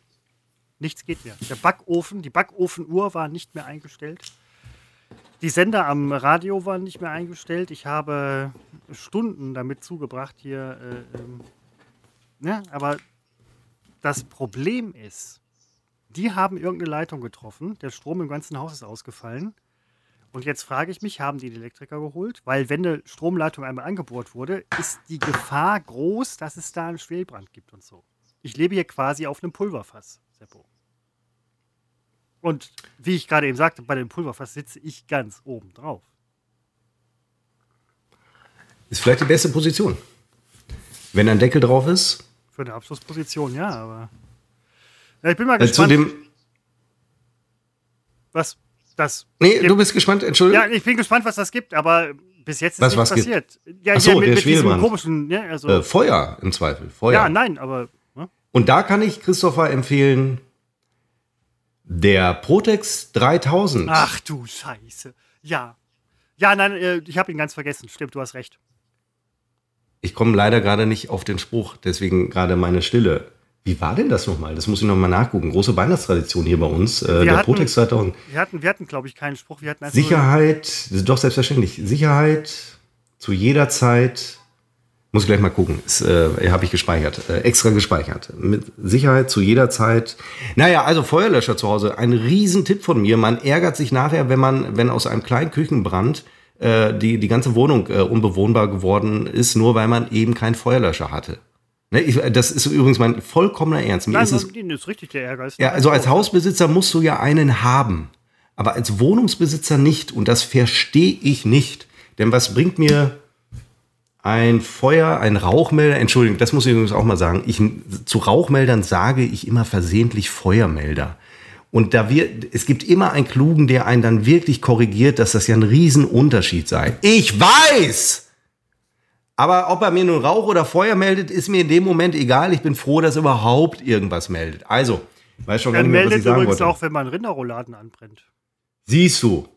Nichts geht mehr. Der Backofen, die Backofenuhr war nicht mehr eingestellt. Die Sender am Radio waren nicht mehr eingestellt. Ich habe Stunden damit zugebracht hier. Äh, ähm, ne? Aber das Problem ist, die haben irgendeine Leitung getroffen. Der Strom im ganzen Haus ist ausgefallen. Und jetzt frage ich mich, haben die den Elektriker geholt? Weil wenn eine Stromleitung einmal angebohrt wurde, ist die Gefahr groß, dass es da einen Schwelbrand gibt und so. Ich lebe hier quasi auf einem Pulverfass, Seppo. Und wie ich gerade eben sagte, bei dem Pulverfass sitze ich ganz oben drauf. Ist vielleicht die beste Position. Wenn ein Deckel drauf ist. Für eine Abschlussposition, ja, aber. Ja, ich bin mal gespannt. Zu dem was? Das. Nee, gibt. du bist gespannt, Entschuldigung. Ja, ich bin gespannt, was das gibt, aber bis jetzt ist was, nichts was passiert. Gibt? Ja, Ach so, ja, mit, der mit diesem komischen. Ja, also äh, Feuer im Zweifel. Feuer. Ja, nein, aber. Ne? Und da kann ich Christopher empfehlen, der Protex 3000. Ach du Scheiße. Ja. Ja, nein, äh, ich habe ihn ganz vergessen. Stimmt, du hast recht. Ich komme leider gerade nicht auf den Spruch, deswegen gerade meine Stille. Wie war denn das nochmal? Das muss ich nochmal nachgucken. Große Weihnachtstradition hier bei uns. Äh, der hatten, Protex 2000. Wir hatten, wir hatten glaube ich, keinen Spruch. Wir hatten Sicherheit, doch selbstverständlich. Sicherheit zu jeder Zeit. Muss ich gleich mal gucken. Äh, Habe ich gespeichert. Äh, extra gespeichert. Mit Sicherheit zu jeder Zeit. Naja, also Feuerlöscher zu Hause. Ein Riesentipp von mir. Man ärgert sich nachher, wenn man, wenn aus einem kleinen Küchenbrand äh, die, die ganze Wohnung äh, unbewohnbar geworden ist, nur weil man eben keinen Feuerlöscher hatte. Ne, ich, das ist übrigens mein vollkommener Ernst. Mir Nein, ist es, ist richtig der Ärger. ja, also als Hausbesitzer musst du ja einen haben, aber als Wohnungsbesitzer nicht. Und das verstehe ich nicht. Denn was bringt mir ein Feuer, ein Rauchmelder? Entschuldigung, das muss ich übrigens auch mal sagen. Ich, zu Rauchmeldern sage ich immer versehentlich Feuermelder. Und da wir, es gibt immer einen Klugen, der einen dann wirklich korrigiert, dass das ja ein Riesenunterschied sei. Ich weiß! Aber ob er mir nun Rauch oder Feuer meldet, ist mir in dem Moment egal. Ich bin froh, dass er überhaupt irgendwas meldet. Also, weiß schon gar nicht mehr, was ich sagen übrigens auch, wenn man Rinderrouladen anbrennt. Siehst du.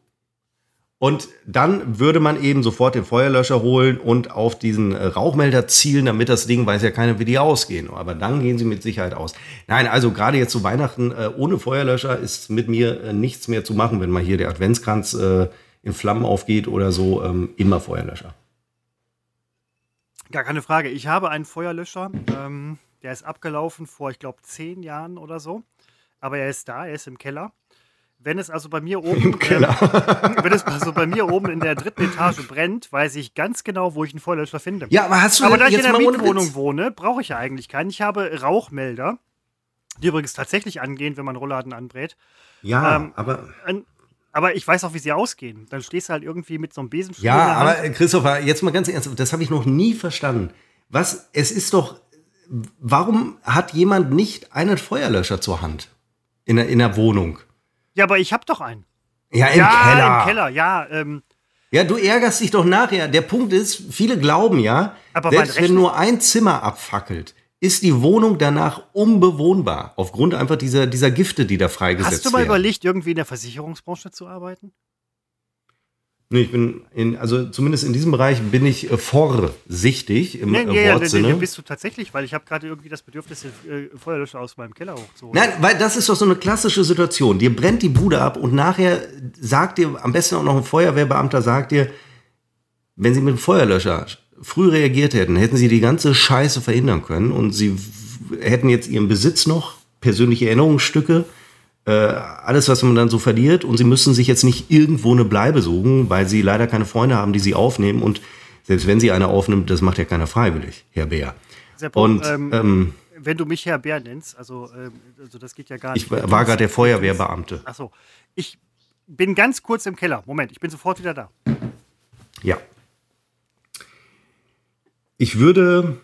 Und dann würde man eben sofort den Feuerlöscher holen und auf diesen äh, Rauchmelder zielen, damit das Ding weiß ja keiner, wie die ausgehen. Aber dann gehen sie mit Sicherheit aus. Nein, also gerade jetzt zu Weihnachten äh, ohne Feuerlöscher ist mit mir äh, nichts mehr zu machen, wenn mal hier der Adventskranz in Flammen aufgeht oder so. Ähm, immer Feuerlöscher. Gar keine Frage. Ich habe einen Feuerlöscher. Ähm, der ist abgelaufen vor, ich glaube, zehn Jahren oder so. Aber er ist da, er ist im Keller. Wenn es also bei mir [LAUGHS] oben Im Keller. Ähm, wenn es also bei mir oben in der dritten Etage brennt, weiß ich ganz genau, wo ich einen Feuerlöscher finde. Ja, aber hast du Aber da ich in der Mietwohnung wohne, brauche ich ja eigentlich keinen. Ich habe Rauchmelder, die übrigens tatsächlich angehen, wenn man Rollladen anbrät. Ja, ähm, aber ein, aber ich weiß auch, wie sie ausgehen. Dann stehst du halt irgendwie mit so einem Besenstiel. Ja, aber Christopher, jetzt mal ganz ernst, das habe ich noch nie verstanden. Was, es ist doch, warum hat jemand nicht einen Feuerlöscher zur Hand in der, in der Wohnung? Ja, aber ich habe doch einen. Ja, im ja, Keller. im Keller, ja. Ähm, ja, du ärgerst dich doch nachher. Der Punkt ist, viele glauben ja, aber selbst wenn nur ein Zimmer abfackelt, ist die Wohnung danach unbewohnbar. Aufgrund einfach dieser, dieser Gifte, die da freigesetzt werden. Hast du mal werden. überlegt, irgendwie in der Versicherungsbranche zu arbeiten? Nee, ich bin in, also zumindest in diesem Bereich bin ich äh, vorsichtig im nee, nee, äh, Wortsinne. Ja, nee, bist du tatsächlich, weil ich habe gerade irgendwie das Bedürfnis, den äh, Feuerlöscher aus meinem Keller hochzuholen. Nein, weil das ist doch so eine klassische Situation. Dir brennt die Bude ab und nachher sagt dir, am besten auch noch ein Feuerwehrbeamter sagt dir, wenn sie mit dem Feuerlöscher früh reagiert hätten, hätten sie die ganze Scheiße verhindern können und sie hätten jetzt ihren Besitz noch, persönliche Erinnerungsstücke, äh, alles, was man dann so verliert und sie müssen sich jetzt nicht irgendwo eine Bleibe suchen, weil sie leider keine Freunde haben, die sie aufnehmen und selbst wenn sie eine aufnimmt, das macht ja keiner freiwillig, Herr Bär. und ähm, ähm, wenn du mich Herr Bär nennst, also, ähm, also das geht ja gar nicht. Ich war gerade der Feuerwehrbeamte. Achso, ich bin ganz kurz im Keller. Moment, ich bin sofort wieder da. Ja. Ich würde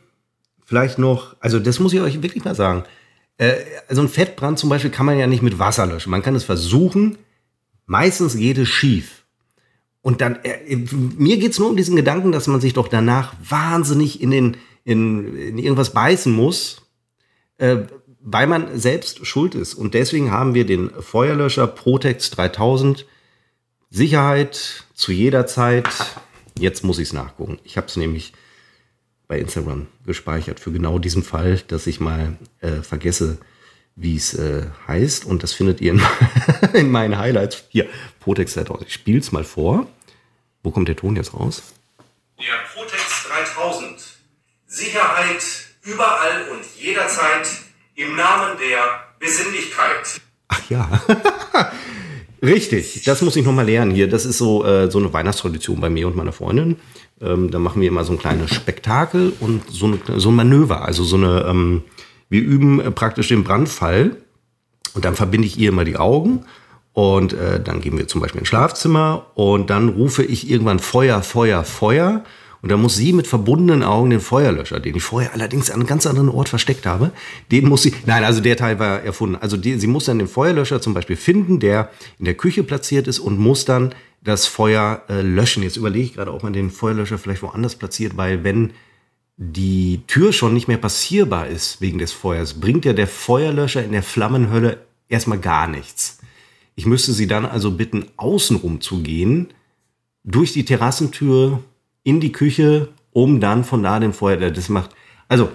vielleicht noch, also das muss ich euch wirklich mal sagen, äh, also ein Fettbrand zum Beispiel kann man ja nicht mit Wasser löschen. Man kann es versuchen, meistens geht es schief. Und dann, äh, mir geht es nur um diesen Gedanken, dass man sich doch danach wahnsinnig in, den, in, in irgendwas beißen muss, äh, weil man selbst schuld ist. Und deswegen haben wir den Feuerlöscher Protex 3000. Sicherheit zu jeder Zeit. Jetzt muss ich es nachgucken. Ich habe es nämlich bei Instagram gespeichert für genau diesen Fall, dass ich mal äh, vergesse, wie es äh, heißt. Und das findet ihr in, [LAUGHS] in, meinen Highlights. Hier, Protex 3000. Ich spiele es mal vor. Wo kommt der Ton jetzt raus? Der Protex 3000. Sicherheit überall und jederzeit im Namen der Besinnlichkeit. Ach ja. [LAUGHS] Richtig, das muss ich nochmal lernen hier. Das ist so, äh, so eine Weihnachtstradition bei mir und meiner Freundin. Ähm, da machen wir immer so ein kleines Spektakel und so, eine, so ein Manöver. Also so eine, ähm, wir üben äh, praktisch den Brandfall und dann verbinde ich ihr immer die Augen und äh, dann gehen wir zum Beispiel ins Schlafzimmer und dann rufe ich irgendwann Feuer, Feuer, Feuer. Und dann muss sie mit verbundenen Augen den Feuerlöscher, den ich vorher allerdings an einem ganz anderen Ort versteckt habe, den muss sie, nein, also der Teil war erfunden. Also die, sie muss dann den Feuerlöscher zum Beispiel finden, der in der Küche platziert ist und muss dann das Feuer äh, löschen. Jetzt überlege ich gerade, ob man den Feuerlöscher vielleicht woanders platziert, weil wenn die Tür schon nicht mehr passierbar ist wegen des Feuers, bringt ja der Feuerlöscher in der Flammenhölle erstmal gar nichts. Ich müsste sie dann also bitten, außenrum zu gehen, durch die Terrassentür in die Küche, um dann von da den Feuer, das macht, also,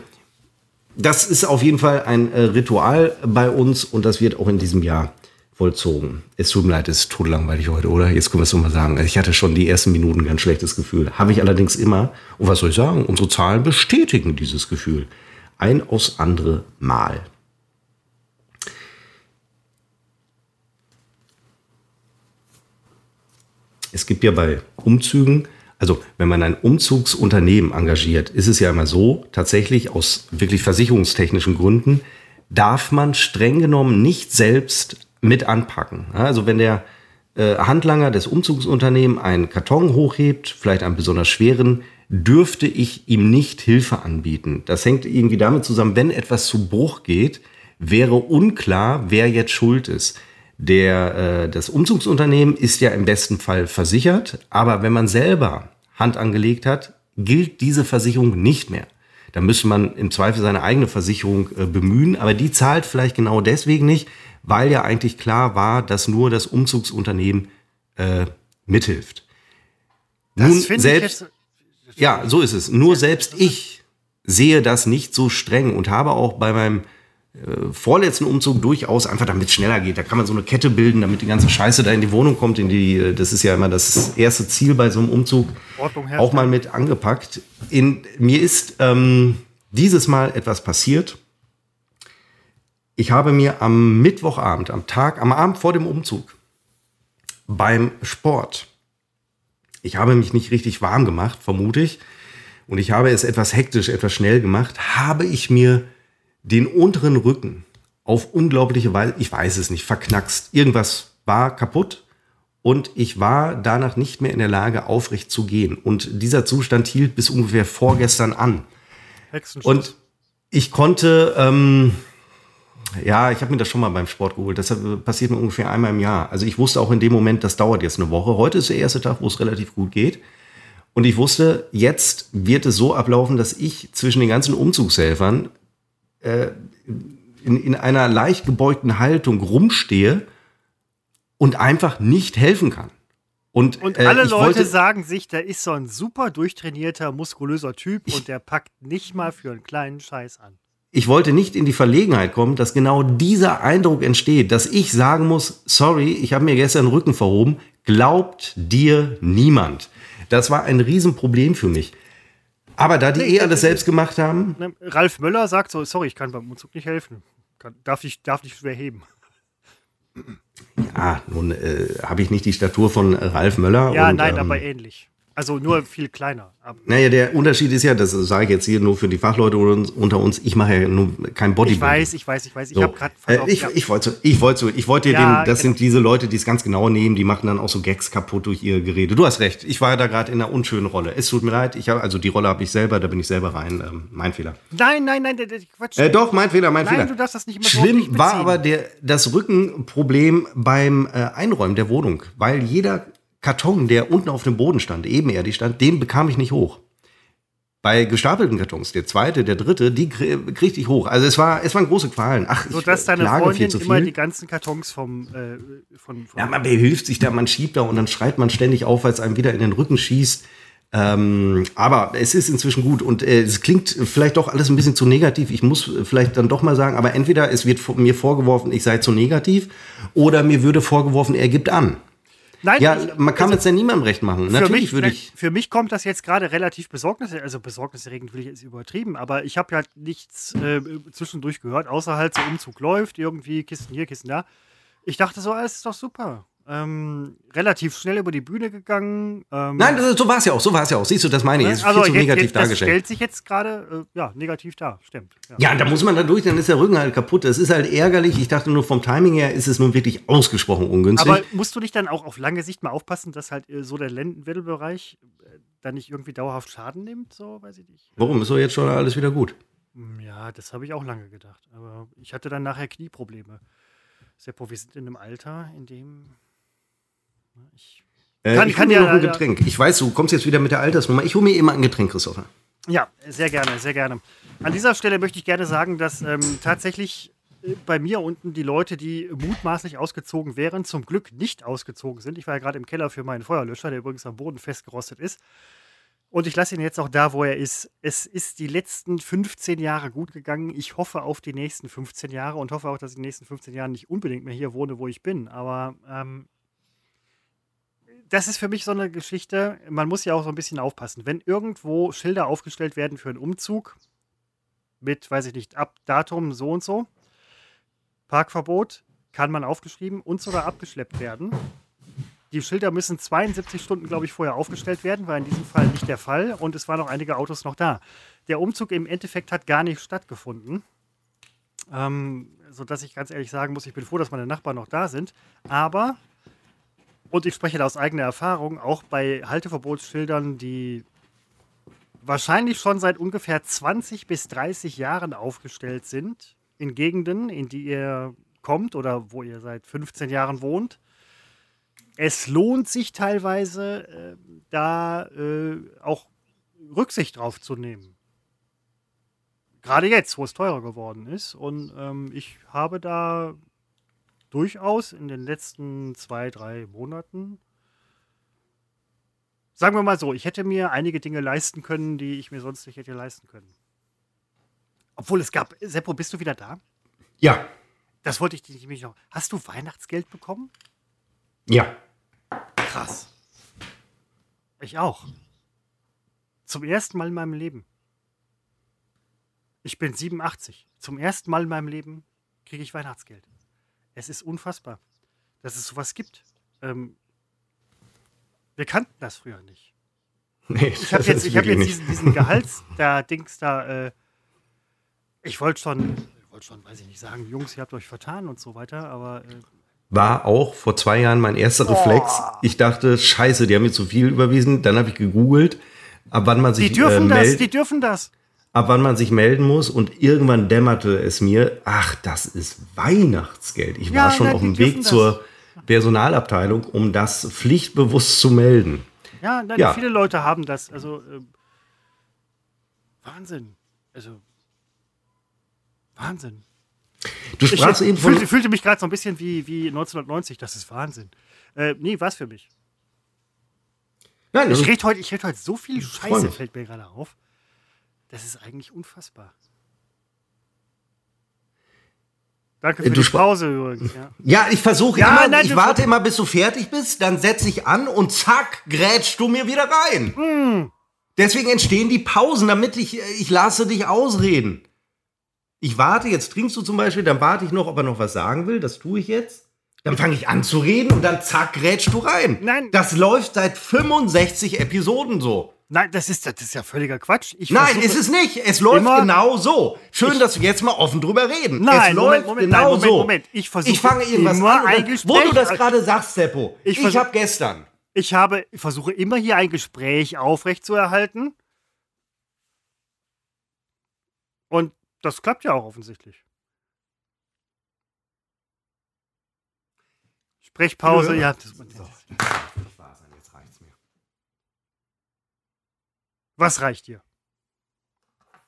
das ist auf jeden Fall ein äh, Ritual bei uns und das wird auch in diesem Jahr vollzogen. Es tut mir leid, es ist totlangweilig heute, oder? Jetzt können wir es so mal sagen. Ich hatte schon die ersten Minuten ein ganz schlechtes Gefühl. Habe ich allerdings immer. Und was soll ich sagen? Unsere Zahlen bestätigen dieses Gefühl. Ein aus andere Mal. Es gibt ja bei Umzügen, also wenn man ein Umzugsunternehmen engagiert, ist es ja immer so, tatsächlich aus wirklich versicherungstechnischen Gründen, darf man streng genommen nicht selbst mit anpacken. Also wenn der äh, Handlanger des Umzugsunternehmens einen Karton hochhebt, vielleicht einen besonders schweren, dürfte ich ihm nicht Hilfe anbieten. Das hängt irgendwie damit zusammen, wenn etwas zu Bruch geht, wäre unklar, wer jetzt schuld ist. Der, äh, das Umzugsunternehmen ist ja im besten Fall versichert, aber wenn man selber Hand angelegt hat, gilt diese Versicherung nicht mehr. Da müsste man im Zweifel seine eigene Versicherung äh, bemühen, aber die zahlt vielleicht genau deswegen nicht, weil ja eigentlich klar war, dass nur das Umzugsunternehmen äh, mithilft. Das Nun selbst, ja, so ist es. Nur selbst ich sehe das nicht so streng und habe auch bei meinem äh, vorletzten Umzug durchaus einfach, damit es schneller geht. Da kann man so eine Kette bilden, damit die ganze Scheiße da in die Wohnung kommt. In die, äh, das ist ja immer das erste Ziel bei so einem Umzug. Auch mal mit angepackt. In, mir ist ähm, dieses Mal etwas passiert ich habe mir am Mittwochabend, am Tag, am Abend vor dem Umzug beim Sport, ich habe mich nicht richtig warm gemacht, vermute ich, und ich habe es etwas hektisch, etwas schnell gemacht, habe ich mir den unteren Rücken auf unglaubliche Weise, ich weiß es nicht, verknackst. Irgendwas war kaputt und ich war danach nicht mehr in der Lage, aufrecht zu gehen. Und dieser Zustand hielt bis ungefähr vorgestern an. Und ich konnte, ähm, ja, ich habe mir das schon mal beim Sport geholt. Das passiert mir ungefähr einmal im Jahr. Also ich wusste auch in dem Moment, das dauert jetzt eine Woche. Heute ist der erste Tag, wo es relativ gut geht. Und ich wusste, jetzt wird es so ablaufen, dass ich zwischen den ganzen Umzugshelfern äh, in, in einer leicht gebeugten Haltung rumstehe und einfach nicht helfen kann. Und, Und äh, alle Leute wollte, sagen sich, der ist so ein super durchtrainierter, muskulöser Typ und der packt nicht mal für einen kleinen Scheiß an. Ich wollte nicht in die Verlegenheit kommen, dass genau dieser Eindruck entsteht, dass ich sagen muss, sorry, ich habe mir gestern den Rücken verhoben, glaubt dir niemand. Das war ein Riesenproblem für mich. Aber da die Nee, eh alles selbst gemacht haben, Ne, Ralf Möller sagt so, sorry, ich kann beim Umzug nicht helfen. Kann, darf, nicht, darf nicht schwer heben. ja, nun äh, habe ich nicht die Statur von Ralf Möller. Ja, und, nein, ähm, aber ähnlich. Also nur viel kleiner. Naja, der Unterschied ist ja, das sage ich jetzt hier nur für die Fachleute unter uns, ich mache ja nur kein Bodybuilding. ich weiß, ich weiß, ich weiß. Ich So. habe gerade äh, ich, ich wollte, ich wollte, ich wollte dir Ja, den, das genau. sind diese Leute, die es ganz genau nehmen, die machen dann auch so Gags kaputt durch ihr Gerede. Du hast recht, ich war da gerade in einer unschönen Rolle. Es tut mir leid, ich habe, also die Rolle habe ich selber, da bin ich selber rein, ähm, mein Fehler. Nein, nein, nein, Quatsch. Äh, doch, mein Fehler, mein Nein, Fehler. du darfst das nicht immer so Schlimm dich war aber der, das Rückenproblem beim äh, Einräumen der Wohnung, weil jeder Karton, der unten auf dem Boden stand, ebenerdig stand, den bekam ich nicht hoch. Bei gestapelten Kartons, der zweite, der dritte, die krie- kriegte ich hoch. Also es war, es waren große Qualen. Ach, so dass deine klage Freundin immer die ganzen Kartons vom, äh, von, von Ja, man behilft sich da, man schiebt da und dann schreit man ständig auf, weil es einem wieder in den Rücken schießt. Ähm, aber es ist inzwischen gut und äh, es klingt vielleicht doch alles ein bisschen zu negativ. Ich muss vielleicht dann doch mal sagen, aber entweder es wird mir vorgeworfen, ich sei zu negativ oder mir würde vorgeworfen, er gibt an. Nein, Ja, ich- man kann also es ja niemandem recht machen. für Natürlich mich, würde ich. Für mich kommt das jetzt gerade relativ besorgnis, also besorgniserregend will ich jetzt übertrieben, aber ich habe ja nichts äh, zwischendurch gehört, außer halt so Umzug läuft, irgendwie Kisten hier, Kisten da. Ich dachte so, alles ist doch super. Ähm, relativ schnell über die Bühne gegangen. Ähm, Nein, das, so war es ja auch, so war es ja auch. Siehst du, das meine ich. Es ist also viel zu jetzt, negativ jetzt, das dargestellt. stellt sich jetzt gerade äh, ja, negativ dar, stimmt. Ja. Ja, da muss man dann durch, dann ist der Rücken halt kaputt. Das ist halt ärgerlich. Ich dachte nur vom Timing her ist es nun wirklich ausgesprochen ungünstig. Aber musst du nicht dann auch auf lange Sicht mal aufpassen, dass halt äh, so der Lendenwirbelbereich äh, dann nicht irgendwie dauerhaft Schaden nimmt? So, weiß ich nicht. Warum ist doch jetzt schon alles wieder gut? Hm, Ja, das habe ich auch lange gedacht. Aber ich hatte dann nachher Knieprobleme. Seppo, wir sind in einem Alter, in dem ne, ich. Äh, Kann- ich kann ja- noch ein ja- Getränk. Ich weiß, du kommst jetzt wieder mit der Altersnummer. Ich hole mir immer ein Getränk, Christopher. Ja, sehr gerne, sehr gerne. An dieser Stelle möchte ich gerne sagen, dass ähm, tatsächlich äh, bei mir unten die Leute, die mutmaßlich ausgezogen wären, zum Glück nicht ausgezogen sind. Ich war ja gerade im Keller für meinen Feuerlöscher, der übrigens am Boden festgerostet ist. Und ich lasse ihn jetzt auch da, wo er ist. Es ist die letzten 15 Jahre gut gegangen. Ich hoffe auf die nächsten 15 Jahre und hoffe auch, dass ich in den nächsten 15 Jahren nicht unbedingt mehr hier wohne, wo ich bin. Aber ähm, das ist für mich so eine Geschichte. Man muss ja auch so ein bisschen aufpassen. Wenn irgendwo Schilder aufgestellt werden für einen Umzug mit, weiß ich nicht, ab Datum so und so, Parkverbot, kann man aufgeschrieben und sogar abgeschleppt werden. Die Schilder müssen 72 Stunden, glaube ich, vorher aufgestellt werden, war in diesem Fall nicht der Fall und es waren noch einige Autos noch da. Der Umzug im Endeffekt hat gar nicht stattgefunden. Ähm, sodass ich ganz ehrlich sagen muss, ich bin froh, dass meine Nachbarn noch da sind. Aber, und ich spreche da aus eigener Erfahrung, auch bei Halteverbotsschildern, die wahrscheinlich schon seit ungefähr 20 bis 30 Jahren aufgestellt sind, in Gegenden, in die ihr kommt oder wo ihr seit 15 Jahren wohnt. Es lohnt sich teilweise, äh, da äh, auch Rücksicht drauf zu nehmen. Gerade jetzt, wo es teurer geworden ist. Und ähm, ich habe da durchaus in den letzten zwei, drei Monaten Sagen wir mal so, ich hätte mir einige Dinge leisten können, die ich mir sonst nicht hätte leisten können. Obwohl es gab. Seppo, bist du wieder da? Ja. Das wollte ich dich nämlich noch. Hast du Weihnachtsgeld bekommen? Ja. Krass. Ich auch. Zum ersten Mal in meinem Leben. Ich bin 87. Zum ersten Mal in meinem Leben kriege ich Weihnachtsgeld. Es ist unfassbar, dass es sowas gibt. Ähm, wir kannten das früher nicht. Nee, Ich habe jetzt, ich hab jetzt diesen, diesen Gehalts, da Dings da, äh, ich wollte schon, ich wollte schon, weiß ich nicht, sagen, Jungs, ihr habt euch vertan und so weiter, aber äh, War auch vor zwei Jahren mein erster Reflex. Ich dachte, scheiße, die haben mir zu viel überwiesen. Dann habe ich gegoogelt, ab wann man sich die dürfen äh, das, die dürfen das. Ab wann man sich melden muss und irgendwann dämmerte es mir, ach, das ist Weihnachtsgeld. Ich Ja, war schon nein, auf dem Weg das. zur Personalabteilung, um das pflichtbewusst zu melden. Ja, nein, Ja. viele Leute haben das. Also, ähm, Wahnsinn. Also, Wahnsinn. Du Ich sprachst eben von. fühlte, fühlte mich gerade so ein bisschen wie, wie 1990. Das ist Wahnsinn. Äh, nee, was für mich. Nein, Ich du- rede heute, ich red heute so viel Scheiße, fällt mir gerade auf. Das ist eigentlich unfassbar. Danke für Äh, Du die Pause übrigens. Ja. Ja, ich versuche Ja, immer, nein, ich warte immer, bis du fertig bist, dann setz ich an und zack, grätschst du mir wieder rein. Hm. Deswegen entstehen die Pausen, damit ich, ich lasse dich ausreden. Ich warte, jetzt trinkst du zum Beispiel, dann warte ich noch, ob er noch was sagen will, das tue ich jetzt. Dann fange ich an zu reden und dann zack, grätschst du rein. Nein. Das läuft seit 65 Episoden so. Nein, das ist, das ist ja völliger Quatsch. Ich Nein, ist es nicht. Es läuft immer- genau so. Schön, dass wir jetzt mal offen drüber reden. Nein, es Moment, läuft Moment, genau nein, Moment, so. Moment. Ich versuche ich fange irgendwas immer an. Wo du das gerade sagst, Seppo. Ich Ich, habe gestern. Ich habe, ich versuche immer hier ein Gespräch aufrechtzuerhalten. Und das klappt ja auch offensichtlich. Sprechpause, Ja. ja. Das, Jetzt reicht's mir. Was reicht dir?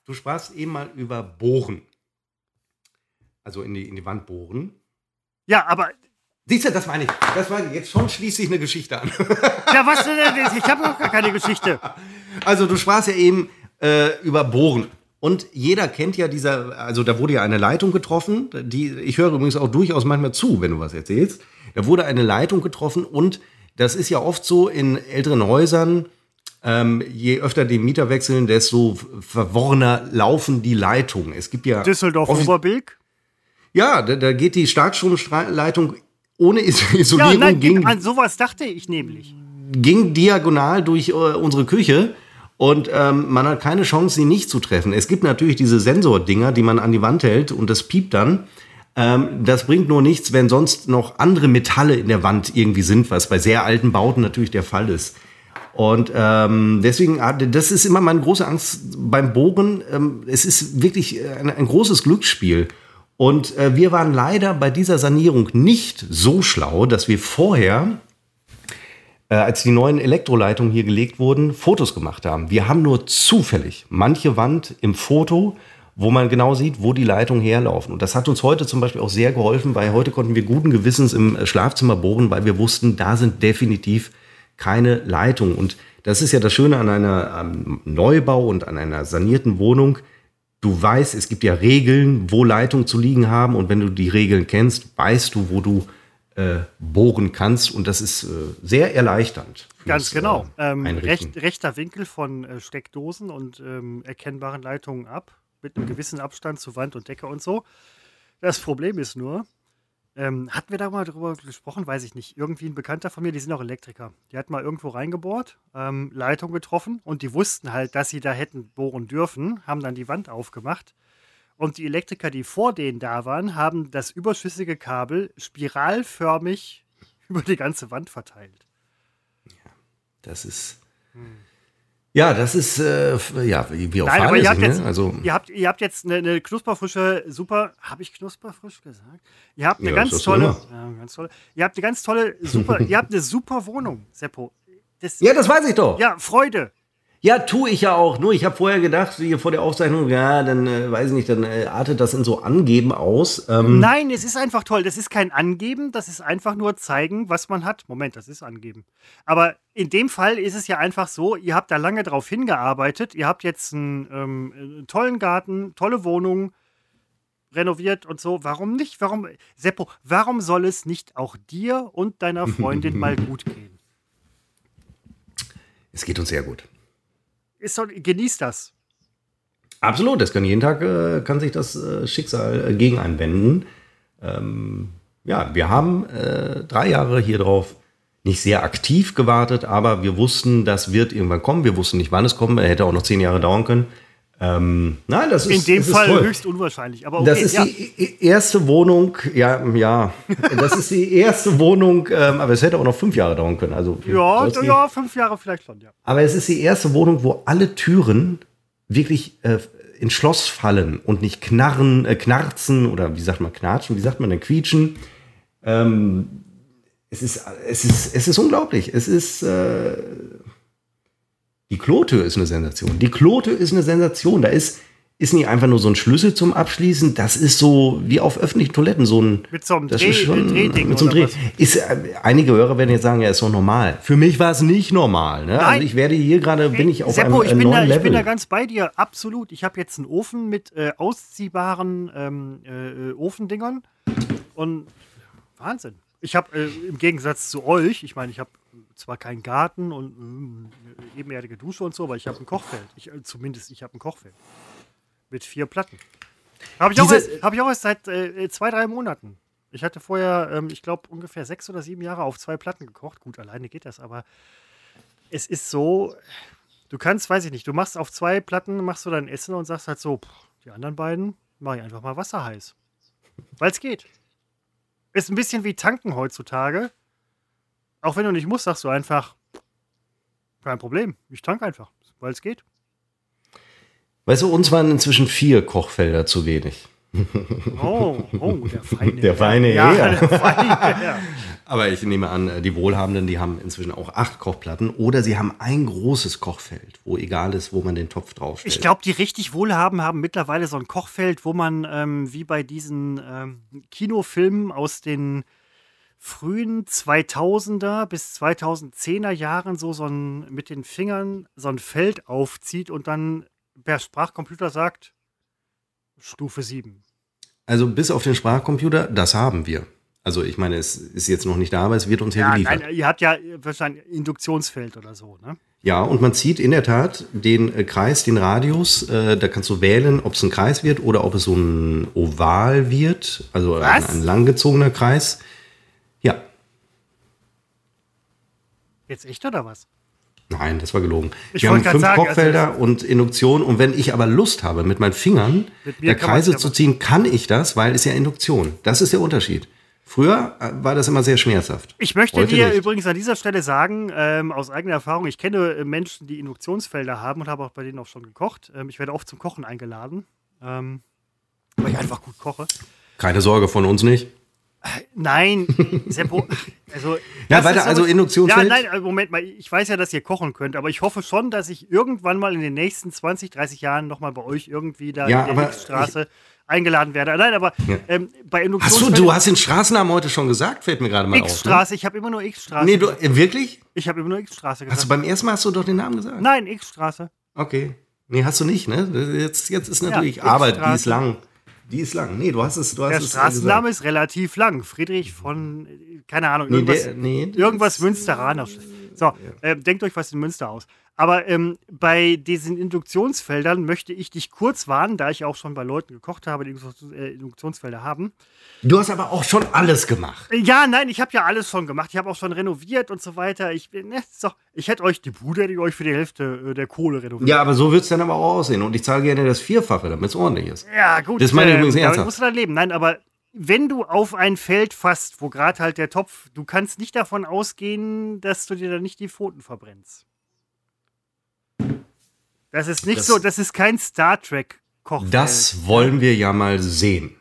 Du sprachst eben mal über Bohren. Also in die, in die Wand bohren. Ja, aber, Siehst du, das meine ich. Das meine ich. Jetzt schon schließe ich eine Geschichte an. ja, was denn? Ich habe noch gar keine Geschichte. Also du sprachst ja eben äh, über Bohren. Und jeder kennt ja dieser, also da wurde ja eine Leitung getroffen, die, ich höre übrigens auch durchaus manchmal zu, wenn du was erzählst. Da wurde eine Leitung getroffen und das ist ja oft so in älteren Häusern, ähm, je öfter die Mieter wechseln, desto verworrener laufen die Leitungen. Es gibt ja. Düsseldorf-Oberbilk? Ja, da, da geht die Starkstromleitung ohne Is Ja, Isolierung nein, gegen, an sowas dachte ich nämlich. ging diagonal durch äh, unsere Küche und ähm, man hat keine Chance, sie nicht zu treffen. Es gibt natürlich diese Sensordinger, die man an die Wand hält und das piept dann. Ähm, das bringt nur nichts, wenn sonst noch andere Metalle in der Wand irgendwie sind, was bei sehr alten Bauten natürlich der Fall ist. Und ähm, deswegen, ah, das ist immer meine große Angst beim Bohren. Ähm, es ist wirklich ein, ein großes Glücksspiel. Und äh, wir waren leider bei dieser Sanierung nicht so schlau, dass wir vorher äh, als die neuen Elektroleitungen hier gelegt wurden, Fotos gemacht haben. Wir haben nur zufällig manche Wand im Foto, wo man genau sieht, wo die Leitungen herlaufen. Und das hat uns heute zum Beispiel auch sehr geholfen, weil heute konnten wir guten Gewissens im äh, Schlafzimmer bohren, weil wir wussten, da sind definitiv keine Leitungen. Und das ist ja das Schöne an einer am Neubau und an einer sanierten Wohnung. Du weißt, es gibt ja Regeln, wo Leitungen zu liegen haben. Und wenn du die Regeln kennst, weißt du, wo du äh, bohren kannst. Und das ist äh, sehr erleichternd. Ganz genau. äh, Ähm, recht, rechter Winkel von äh, Steckdosen und ähm, erkennbaren Leitungen ab, mit einem gewissen Abstand zu Wand und Decke und so. Das Problem ist nur, ähm, hatten wir da mal drüber gesprochen, weiß ich nicht. Irgendwie ein Bekannter von mir, die sind auch Elektriker. Die hat mal irgendwo reingebohrt, ähm, Leitung getroffen und die wussten halt, dass sie da hätten bohren dürfen, haben dann die Wand aufgemacht. Und die Elektriker, die vor denen da waren, haben das überschüssige Kabel spiralförmig [LAUGHS] über die ganze Wand verteilt. Das ist. Ja, das ist, äh, ja, wie, auch Nein, aber ihr habt, ne? jetzt, Also, ihr, habt, ihr habt jetzt eine, eine knusperfrische, super, habe ich knusperfrisch gesagt? Ihr habt eine Ja, ganz tolle, ja, ganz tolle, ihr habt eine ganz tolle, super, ihr habt eine super Wohnung, Seppo. Das, ja, das weiß ich doch. ja, Freude. Ja, tue ich ja auch. Nur ich habe vorher gedacht, hier vor der Aufzeichnung, ja, dann äh, weiß ich nicht, dann äh, artet das in so Angeben aus. Ähm, Nein, es ist einfach toll. Das ist kein Angeben, das ist einfach nur zeigen, was man hat. Moment, das ist Angeben. Aber in dem Fall ist es ja einfach so, ihr habt da lange drauf hingearbeitet, ihr habt jetzt einen, ähm, einen tollen Garten, tolle Wohnung, renoviert und so. Warum nicht? Warum, Seppo, warum soll es nicht auch dir und deiner Freundin [LAUGHS] mal gut gehen? es geht uns sehr gut. Ist doch, genießt das. Absolut, das kann jeden Tag, äh, kann sich das äh, Schicksal äh, gegen einen wenden. Ähm, ja, wir haben äh, drei Jahre hier drauf nicht sehr aktiv gewartet, aber wir wussten, das wird irgendwann kommen. Wir wussten nicht, wann es kommt. Er hätte auch noch zehn Jahre dauern können. Ähm, nein, das ist In dem Fall toll. höchst unwahrscheinlich. Aber okay, Das ist ja. die e- erste Wohnung, ja, ja, [LAUGHS] das ist die erste Wohnung, ähm, aber es hätte auch noch fünf Jahre dauern können. Also ja, ja, fünf Jahre vielleicht schon, ja. Aber es ist die erste Wohnung, wo alle Türen wirklich äh, ins Schloss fallen und nicht knarren, äh, knarzen oder wie sagt man knatschen, wie sagt man denn quietschen. Ähm, es, ist, es, ist, es ist unglaublich. Es ist. Äh, die Klotür ist eine Sensation. Die Klotür ist eine Sensation. Da ist. ist nicht einfach nur so ein Schlüssel zum Abschließen, das ist so wie auf öffentlichen Toiletten so ein Mit so einem das Dreh- ist schon, Drehding mit so einem Dreh. Ist, äh, einige Hörer werden jetzt sagen, ja, ist doch normal. Für mich war es nicht normal. Ne? Also ich werde hier gerade, bin ich auf Seppo, einem ich äh, bin, neuen da, ich Level. bin da ganz bei dir, absolut. Ich habe jetzt einen Ofen mit äh, ausziehbaren ähm, äh, Ofendingern und Wahnsinn. Ich habe äh, im Gegensatz zu euch, ich meine, ich habe zwar keinen Garten und ähm, ebenerdige Dusche und so, aber ich habe ein Kochfeld. Ich, äh, zumindest ich habe ein Kochfeld mit vier Platten. Habe ich, auch Diese- erst- hab ich auch erst seit äh, zwei, drei Monaten. Ich hatte vorher, ähm, ich glaube, ungefähr sechs oder sieben Jahre auf zwei Platten gekocht. Gut, alleine geht das, aber es ist so, du kannst, weiß ich nicht, du machst auf zwei Platten, machst du dein Essen und sagst halt so, pff, die anderen beiden mache ich einfach mal Wasser heiß. Weil es geht. Ist ein bisschen wie tanken heutzutage. Auch wenn du nicht musst, sagst du einfach, kein Problem, ich tank einfach, weil es geht. Weißt du, uns waren inzwischen vier Kochfelder zu wenig. Oh, oh, der [LAUGHS] feine Der feine ja, Herr. der feine. Aber ich nehme an, äh, die Wohlhabenden, die haben inzwischen auch acht Kochplatten oder sie haben ein großes Kochfeld, wo egal ist, wo man den Topf draufstellt. Ich glaube, die richtig Wohlhaben haben mittlerweile so ein Kochfeld, wo man ähm, wie bei diesen ähm, Kinofilmen aus den frühen 2000er bis 2010er Jahren so, so ein, mit den Fingern so ein Feld aufzieht und dann per Sprachcomputer sagt, Stufe 7. Also bis auf den Sprachcomputer, das haben wir. Also ich meine, es ist jetzt noch nicht da, aber es wird uns ja, Ja, geliefert. nein, ihr habt ja wahrscheinlich Induktionsfeld oder so, ne? Ja, und man zieht in der Tat den äh, Kreis, den Radius. Äh, da kannst du wählen, ob es ein Kreis wird oder ob es so ein Oval wird. Also ein, ein langgezogener Kreis. Ja, Jetzt echt oder was? nein, das war gelogen. Ich wir haben fünf sagen, also Kochfelder und Induktion. Und wenn ich aber Lust habe, mit meinen Fingern Mit man's Kreise zu ziehen, kann ich das, weil es ja Induktion. Das ist der Unterschied. Früher äh, war das immer sehr schmerzhaft. Ich möchte Heute dir nicht. übrigens an dieser Stelle sagen, ähm, aus eigener Erfahrung, ich kenne äh, Menschen, die Induktionsfelder haben und habe auch bei denen auch schon gekocht. Ähm, ich werde oft zum Kochen eingeladen, ähm, weil ich einfach gut koche. Keine Sorge von uns nicht. Nein, Seppo, also. Ja, weiter, ist also Induktionsfeld? Ja, nein, äh, Moment mal, ich weiß ja, dass ihr kochen könnt, aber ich hoffe schon, dass ich irgendwann mal in den nächsten 20, 30 Jahren nochmal bei euch irgendwie da Ja, in der X-Straße eingeladen werde. Nein, aber Ja. ähm, bei Hast du, hast den Straßennamen heute schon gesagt, fällt mir gerade mal auf. Ne? X-Straße, ich habe immer nur X-Straße. Nee, du, gesagt. äh, wirklich? Ich habe immer nur X-Straße Hast du gesagt. beim ersten Mal hast du doch den Namen gesagt? Nein, X-Straße. Okay. Nee, hast du nicht, ne? Jetzt, jetzt ist natürlich, Ja, aber die ist lang. Die ist lang. Nee, du hast es, du hast Der Straßenname ist relativ lang. Friedrich von, äh, keine Ahnung, Nee, irgendwas, der, nee, irgendwas Münsteranisches. So, ähm, denkt euch was in Münster aus. Aber ähm, bei diesen Induktionsfeldern möchte ich dich kurz warnen, da ich auch schon bei Leuten gekocht habe, die äh, Induktionsfelder haben. Du hast aber auch schon alles gemacht. Äh, Ja, nein, ich habe ja alles schon gemacht. Ich habe auch schon renoviert und so weiter. Ich, bin- ne, so, ich hätte euch, die Bude ich euch für die Hälfte äh, der Kohle renoviert. Ja, aber so wird es dann aber auch aussehen. Und ich zahle gerne das Vierfache, damit es ordentlich ist. Ja, gut. Das meine ich übrigens damit ernsthaft. musst du dann leben. Nein, aber wenn du auf ein Feld fasst, wo gerade halt der Topf, du kannst nicht davon ausgehen, dass du dir da nicht die Pfoten verbrennst. Das ist nicht Das- so, das ist kein Star Trek Kochfeld. Das wollen wir ja mal sehen.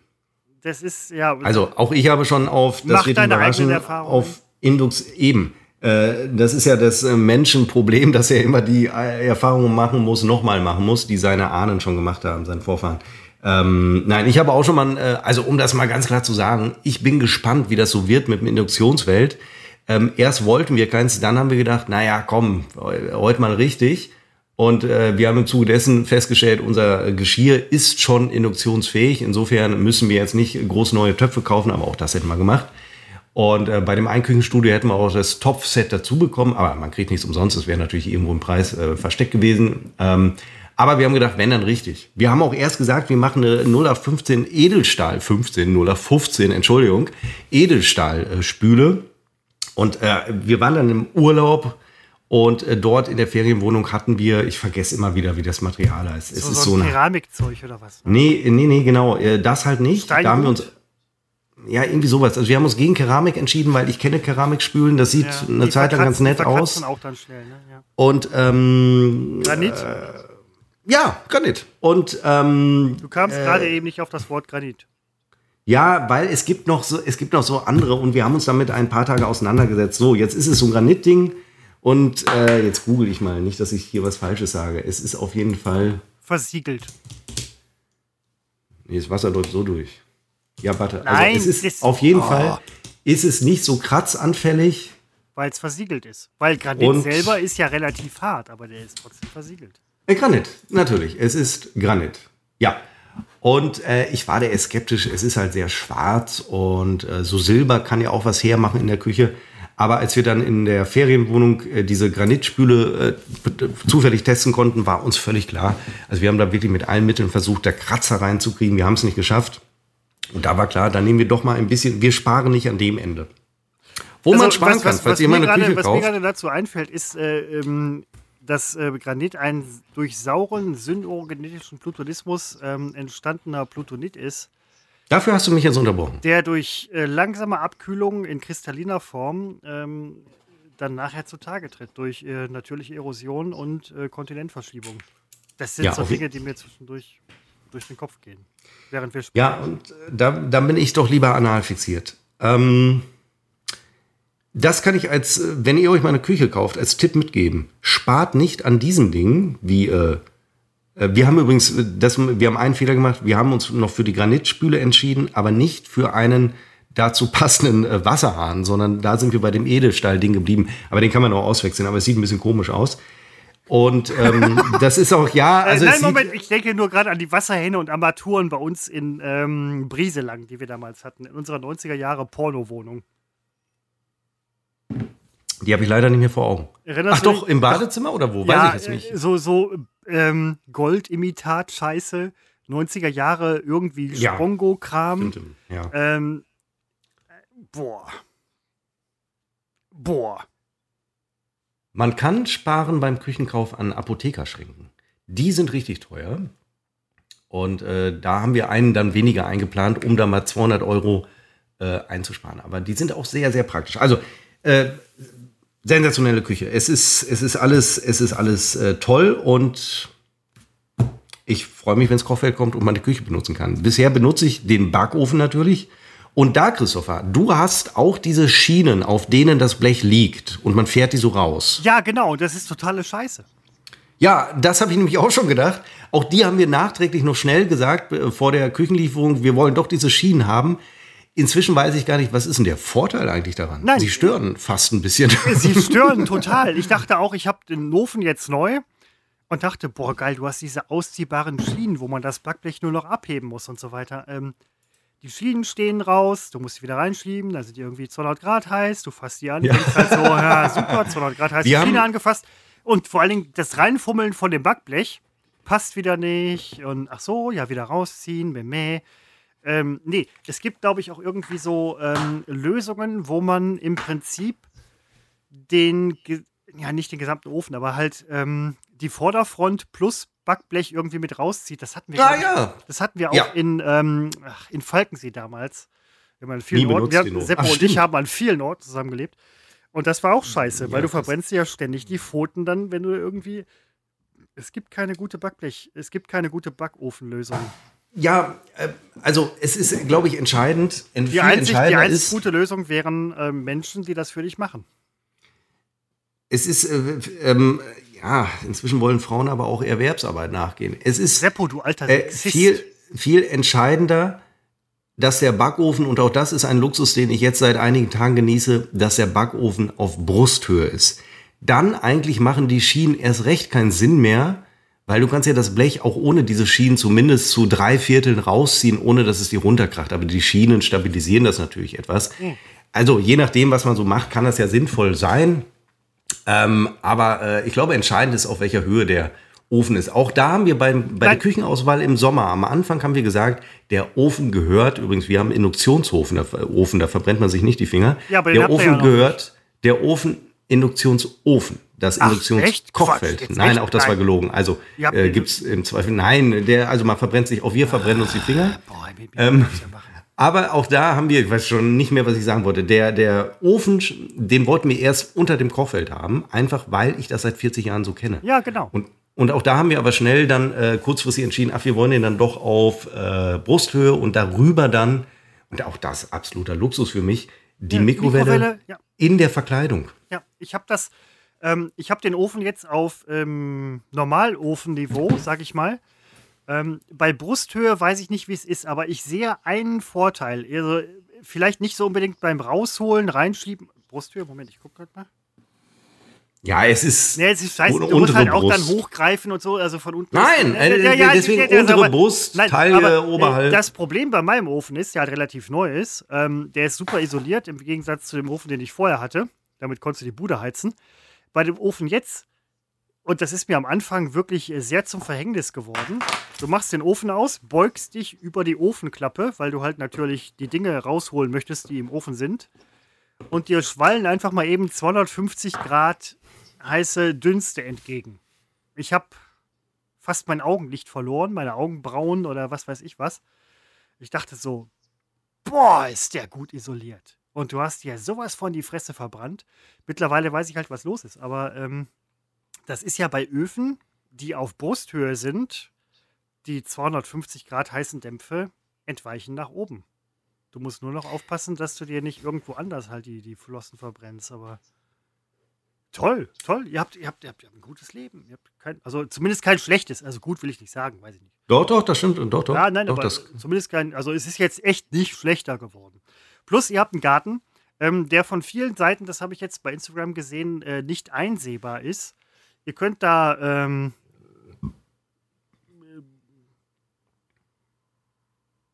Das ist, ja. Also auch ich habe schon auf das wird überraschen, auf Indux eben. Äh, Das ist ja das äh, Menschenproblem, [LAUGHS] dass er immer die äh, Erfahrungen machen muss, nochmal machen muss, die seine Ahnen schon gemacht haben, seine Vorfahren. Ähm, nein, ich habe auch schon mal, äh, also um das mal ganz klar zu sagen, ich bin gespannt, wie das so wird mit dem Induktionsfeld. Ähm, erst wollten wir keins, dann haben wir gedacht, naja, komm, heu- heute mal richtig. Und äh, wir haben im Zuge dessen festgestellt, unser Geschirr ist schon induktionsfähig. Insofern müssen wir jetzt nicht groß neue Töpfe kaufen, aber auch das hätten wir gemacht. Und äh, bei dem Einküchenstudio hätten wir auch das Topfset dazu bekommen, aber man kriegt nichts umsonst, das wäre natürlich irgendwo im Preis äh, versteckt gewesen. Ähm, aber wir haben gedacht, wenn dann richtig. Wir haben auch erst gesagt, wir machen eine 0 auf 15 Edelstahl, 15, 0 auf 15, Entschuldigung, Edelstahlspüle. Und äh, wir waren dann im Urlaub und äh, dort in der Ferienwohnung hatten wir, ich vergesse immer wieder, wie das Material heißt. Es so, ist so ein Keramikzeug oder was? Nee, nee, nee, genau. äh, Das halt nicht. Steingut? Da haben wir uns. Ja, irgendwie sowas. Also wir haben uns gegen Keramik entschieden, weil ich kenne Keramikspülen. Das sieht Ja, eine Zeit lang ganz nett aus. auch dann schnell, ne? ja. Und ähm, Granit? Ja, Granit. Und ähm, Du kamst gerade eben nicht auf das Wort Granit. ja, weil es gibt noch so, es gibt noch so andere und wir haben uns damit ein paar Tage auseinandergesetzt. So, jetzt ist es so ein Granitding und äh, jetzt google ich mal, nicht, dass ich hier was Falsches sage. Es ist auf jeden Fall. Versiegelt. Nee, das Wasser läuft so durch. Ja, warte. Nein, also es ist auf jeden Oh. Fall ist es nicht so kratzanfällig. Weil es versiegelt ist. Weil Granit selber ist ja relativ hart, aber der ist trotzdem versiegelt. Äh, Granit, natürlich. Es ist Granit. Ja. Und äh, ich war da eher skeptisch. Es ist halt sehr schwarz und äh, so Silber kann ja auch was hermachen in der Küche. Aber als wir dann in der Ferienwohnung äh, diese Granitspüle äh, zufällig testen konnten, war uns völlig klar. Also wir haben da wirklich mit allen Mitteln versucht, da Kratzer reinzukriegen. Wir haben es nicht geschafft. Und da war klar, dann nehmen wir doch mal ein bisschen, wir sparen nicht an dem Ende. Wo man sparen was, kann, was, falls was ihr mal eine gerade, Küche was mir kauft. gerade dazu einfällt, ist, äh, ähm, dass äh, Granit ein durch sauren synorganetischen Plutonismus ähm, entstandener Plutonit ist, Dafür hast du mich jetzt unterbrochen. der durch äh, langsame Abkühlung in kristalliner Form ähm, dann nachher zutage tritt, durch äh, natürliche Erosion und äh, Kontinentverschiebung. Das sind Ja, so Dinge, die mir zwischendurch durch den Kopf gehen, während wir Ja, und äh, da, da bin ich doch lieber anal fixiert. Ähm, das kann ich als, äh, wenn ihr euch mal eine Küche kauft, als Tipp mitgeben. Spart nicht an diesen Dingen, wie, äh, äh, wir haben übrigens, äh, das, wir haben einen Fehler gemacht, wir haben uns noch für die Granitspüle entschieden, aber nicht für einen dazu passenden äh, Wasserhahn, sondern da sind wir bei dem Edelstahl-Ding geblieben. Aber den kann man auch auswechseln, aber es sieht ein bisschen komisch aus. Und ähm, [LAUGHS] das ist auch, ja, also nein, Moment, ich denke nur gerade an die Wasserhähne und Armaturen bei uns in ähm, Brieselang, die wir damals hatten, in unserer 90er Jahre Porno-Wohnung. Die habe ich leider nicht mehr vor Augen. Erinnerst Ach doch, im Badezimmer oder wo? ja, Weiß ich jetzt nicht. äh, so, so ähm, Goldimitat-Scheiße, 90er Jahre irgendwie Ja. Spongo-Kram. Stimmt, ja. Ähm, äh, boah. Boah. Man kann sparen beim Küchenkauf an Apothekerschränken. Die sind richtig teuer. Und äh, da haben wir einen dann weniger eingeplant, um da mal 200 Euro äh, einzusparen. Aber die sind auch sehr, sehr praktisch. Also, äh, sensationelle Küche. Es ist, es ist alles, es ist alles äh, toll und ich freue mich, wenn das Kochfeld kommt und man die Küche benutzen kann. Bisher benutze ich den Backofen natürlich. Und da, Christopher, du hast auch diese Schienen, auf denen das Blech liegt und man fährt die so raus. Ja, genau, das ist totale Scheiße. Ja, das habe ich nämlich auch schon gedacht. Auch die haben wir nachträglich noch schnell gesagt äh, vor der Küchenlieferung, wir wollen doch diese Schienen haben. Inzwischen weiß ich gar nicht, was ist denn der Vorteil eigentlich daran? Nein. Sie stören fast ein bisschen. [LAUGHS] Sie stören [LAUGHS] total. Ich dachte auch, ich habe den Ofen jetzt neu und dachte, boah, geil, du hast diese ausziehbaren Schienen, wo man das Backblech nur noch abheben muss und so weiter. Ähm, die Schienen stehen raus, du musst sie wieder reinschieben, dann sind die irgendwie 200 Grad heiß, du fasst die an, Ja. denkst halt so, [LAUGHS] ja, super, 200 Grad heiß, die Schiene angefasst. Und vor allen Dingen das Reinfummeln von dem Backblech passt wieder nicht und ach so, ja, wieder rausziehen, meh. Ähm, nee, es gibt, glaube ich, auch irgendwie so ähm, Lösungen, wo man im Prinzip den, ja, nicht den gesamten Ofen, aber halt ähm, die Vorderfront plus Backblech irgendwie mit rauszieht. Das hatten wir, Ah, ja. das hatten wir auch Ja. in, ähm, ach, in Falkensee damals. Wir haben an Nie vielen Orten, benutzt wir, Ofen. Seppo Ach, und ich haben an vielen Orten zusammengelebt. Und das war auch scheiße, weil Ja, du krass. verbrennst ja ständig die Pfoten dann, wenn du irgendwie. Es gibt keine gute Backblech, es gibt keine gute Backofenlösung. Ja, äh, also es ist, glaube ich, entscheidend. Ent- Die viel einzig, die gute Lösung wären ähm, Menschen, die das für dich machen. es ist, äh, ähm, ja, inzwischen wollen Frauen aber auch Erwerbsarbeit nachgehen. Es ist Seppo, du alter äh, viel, viel entscheidender, dass der Backofen, und auch das ist ein Luxus, den ich jetzt seit einigen Tagen genieße, dass der Backofen auf Brusthöhe ist. Dann eigentlich machen die Schienen erst recht keinen Sinn mehr, weil du kannst ja das Blech auch ohne diese Schienen zumindest zu drei Vierteln rausziehen, ohne dass es die runterkracht. Aber die Schienen stabilisieren das natürlich etwas. Also je nachdem, was man so macht, kann das ja sinnvoll sein. Ähm, aber äh, ich glaube, entscheidend ist, auf welcher Höhe der Ofen ist. Auch da haben wir beim, bei der. Küchenauswahl im Sommer, am Anfang haben wir gesagt, der Ofen gehört, übrigens, wir haben Induktionsofen, da, Ofen, da verbrennt man sich nicht die Finger. Ja, aber der Ofen ja gehört, der Ofen, Induktionsofen, das Induktionskochfeld. Nein, auch das war Nein. gelogen. Also Ja, äh, gibt es im Zweifel, nein, der, also man verbrennt sich, auch wir verbrennen uns die Finger. Boah, Baby, Ähm, wir machen. Aber auch da haben wir, ich weiß schon nicht mehr, was ich sagen wollte, der, der Ofen, den wollten wir erst unter dem Kochfeld haben, einfach weil ich das seit 40 Jahren so kenne. Ja, genau. Und, und auch da haben wir aber schnell dann äh, kurzfristig entschieden, ach, wir wollen den dann doch auf äh, Brusthöhe und darüber dann, und auch das absoluter Luxus für mich, die Ja, Mikrowelle, Mikrowelle, ja. in der Verkleidung. Ja, ich habe das, ähm, ich habe den Ofen jetzt auf ähm, Normalofenniveau, [LAUGHS] sag ich mal. Ähm, bei Brusthöhe weiß ich nicht, wie es ist, aber ich sehe einen Vorteil. Also, vielleicht nicht so unbedingt beim Rausholen, reinschieben. Brusthöhe, Moment, ich gucke gerade mal. Ja, es ist. Nee, es ist scheiße, du musst halt auch dann hochgreifen und so, also von unten. Nein, äh, ja, ja, deswegen ja, untere aber, Brust, nein, Taille, aber, äh, oberhalb. Das Problem bei meinem Ofen ist, der halt relativ neu ist, ähm, der ist super isoliert im Gegensatz zu dem Ofen, den ich vorher hatte. Damit konntest du die Bude heizen. Bei dem Ofen jetzt und das ist mir am Anfang wirklich äh, sehr zum Verhängnis geworden. Du machst den Ofen aus, beugst dich über die Ofenklappe, weil du halt natürlich die Dinge rausholen möchtest, die im Ofen sind. Und dir schwallen einfach mal eben 250 Grad heiße Dünste entgegen. Ich habe fast mein Augenlicht verloren, meine Augenbrauen oder was weiß ich was. Ich dachte so, boah, ist der gut isoliert. Und du hast ja sowas von die Fresse verbrannt. Mittlerweile weiß ich halt, was los ist. Aber ähm, das ist ja bei Öfen, die auf Brusthöhe sind, die 250 Grad heißen Dämpfe entweichen nach oben. Du musst nur noch aufpassen, dass du dir nicht irgendwo anders halt die, die Flossen verbrennst, aber toll, toll. Ihr habt, ihr habt, ihr habt, ihr habt ein gutes Leben. Kein, also zumindest kein schlechtes. Also gut will ich nicht sagen, weiß ich nicht. Doch, doch, das stimmt. Doch, doch. Ja, nein, doch, aber das zumindest kein, also es ist jetzt echt nicht schlechter geworden. Plus, ihr habt einen Garten, ähm, der von vielen Seiten, das habe ich jetzt bei Instagram gesehen, äh, nicht einsehbar ist. Ihr könnt da ähm,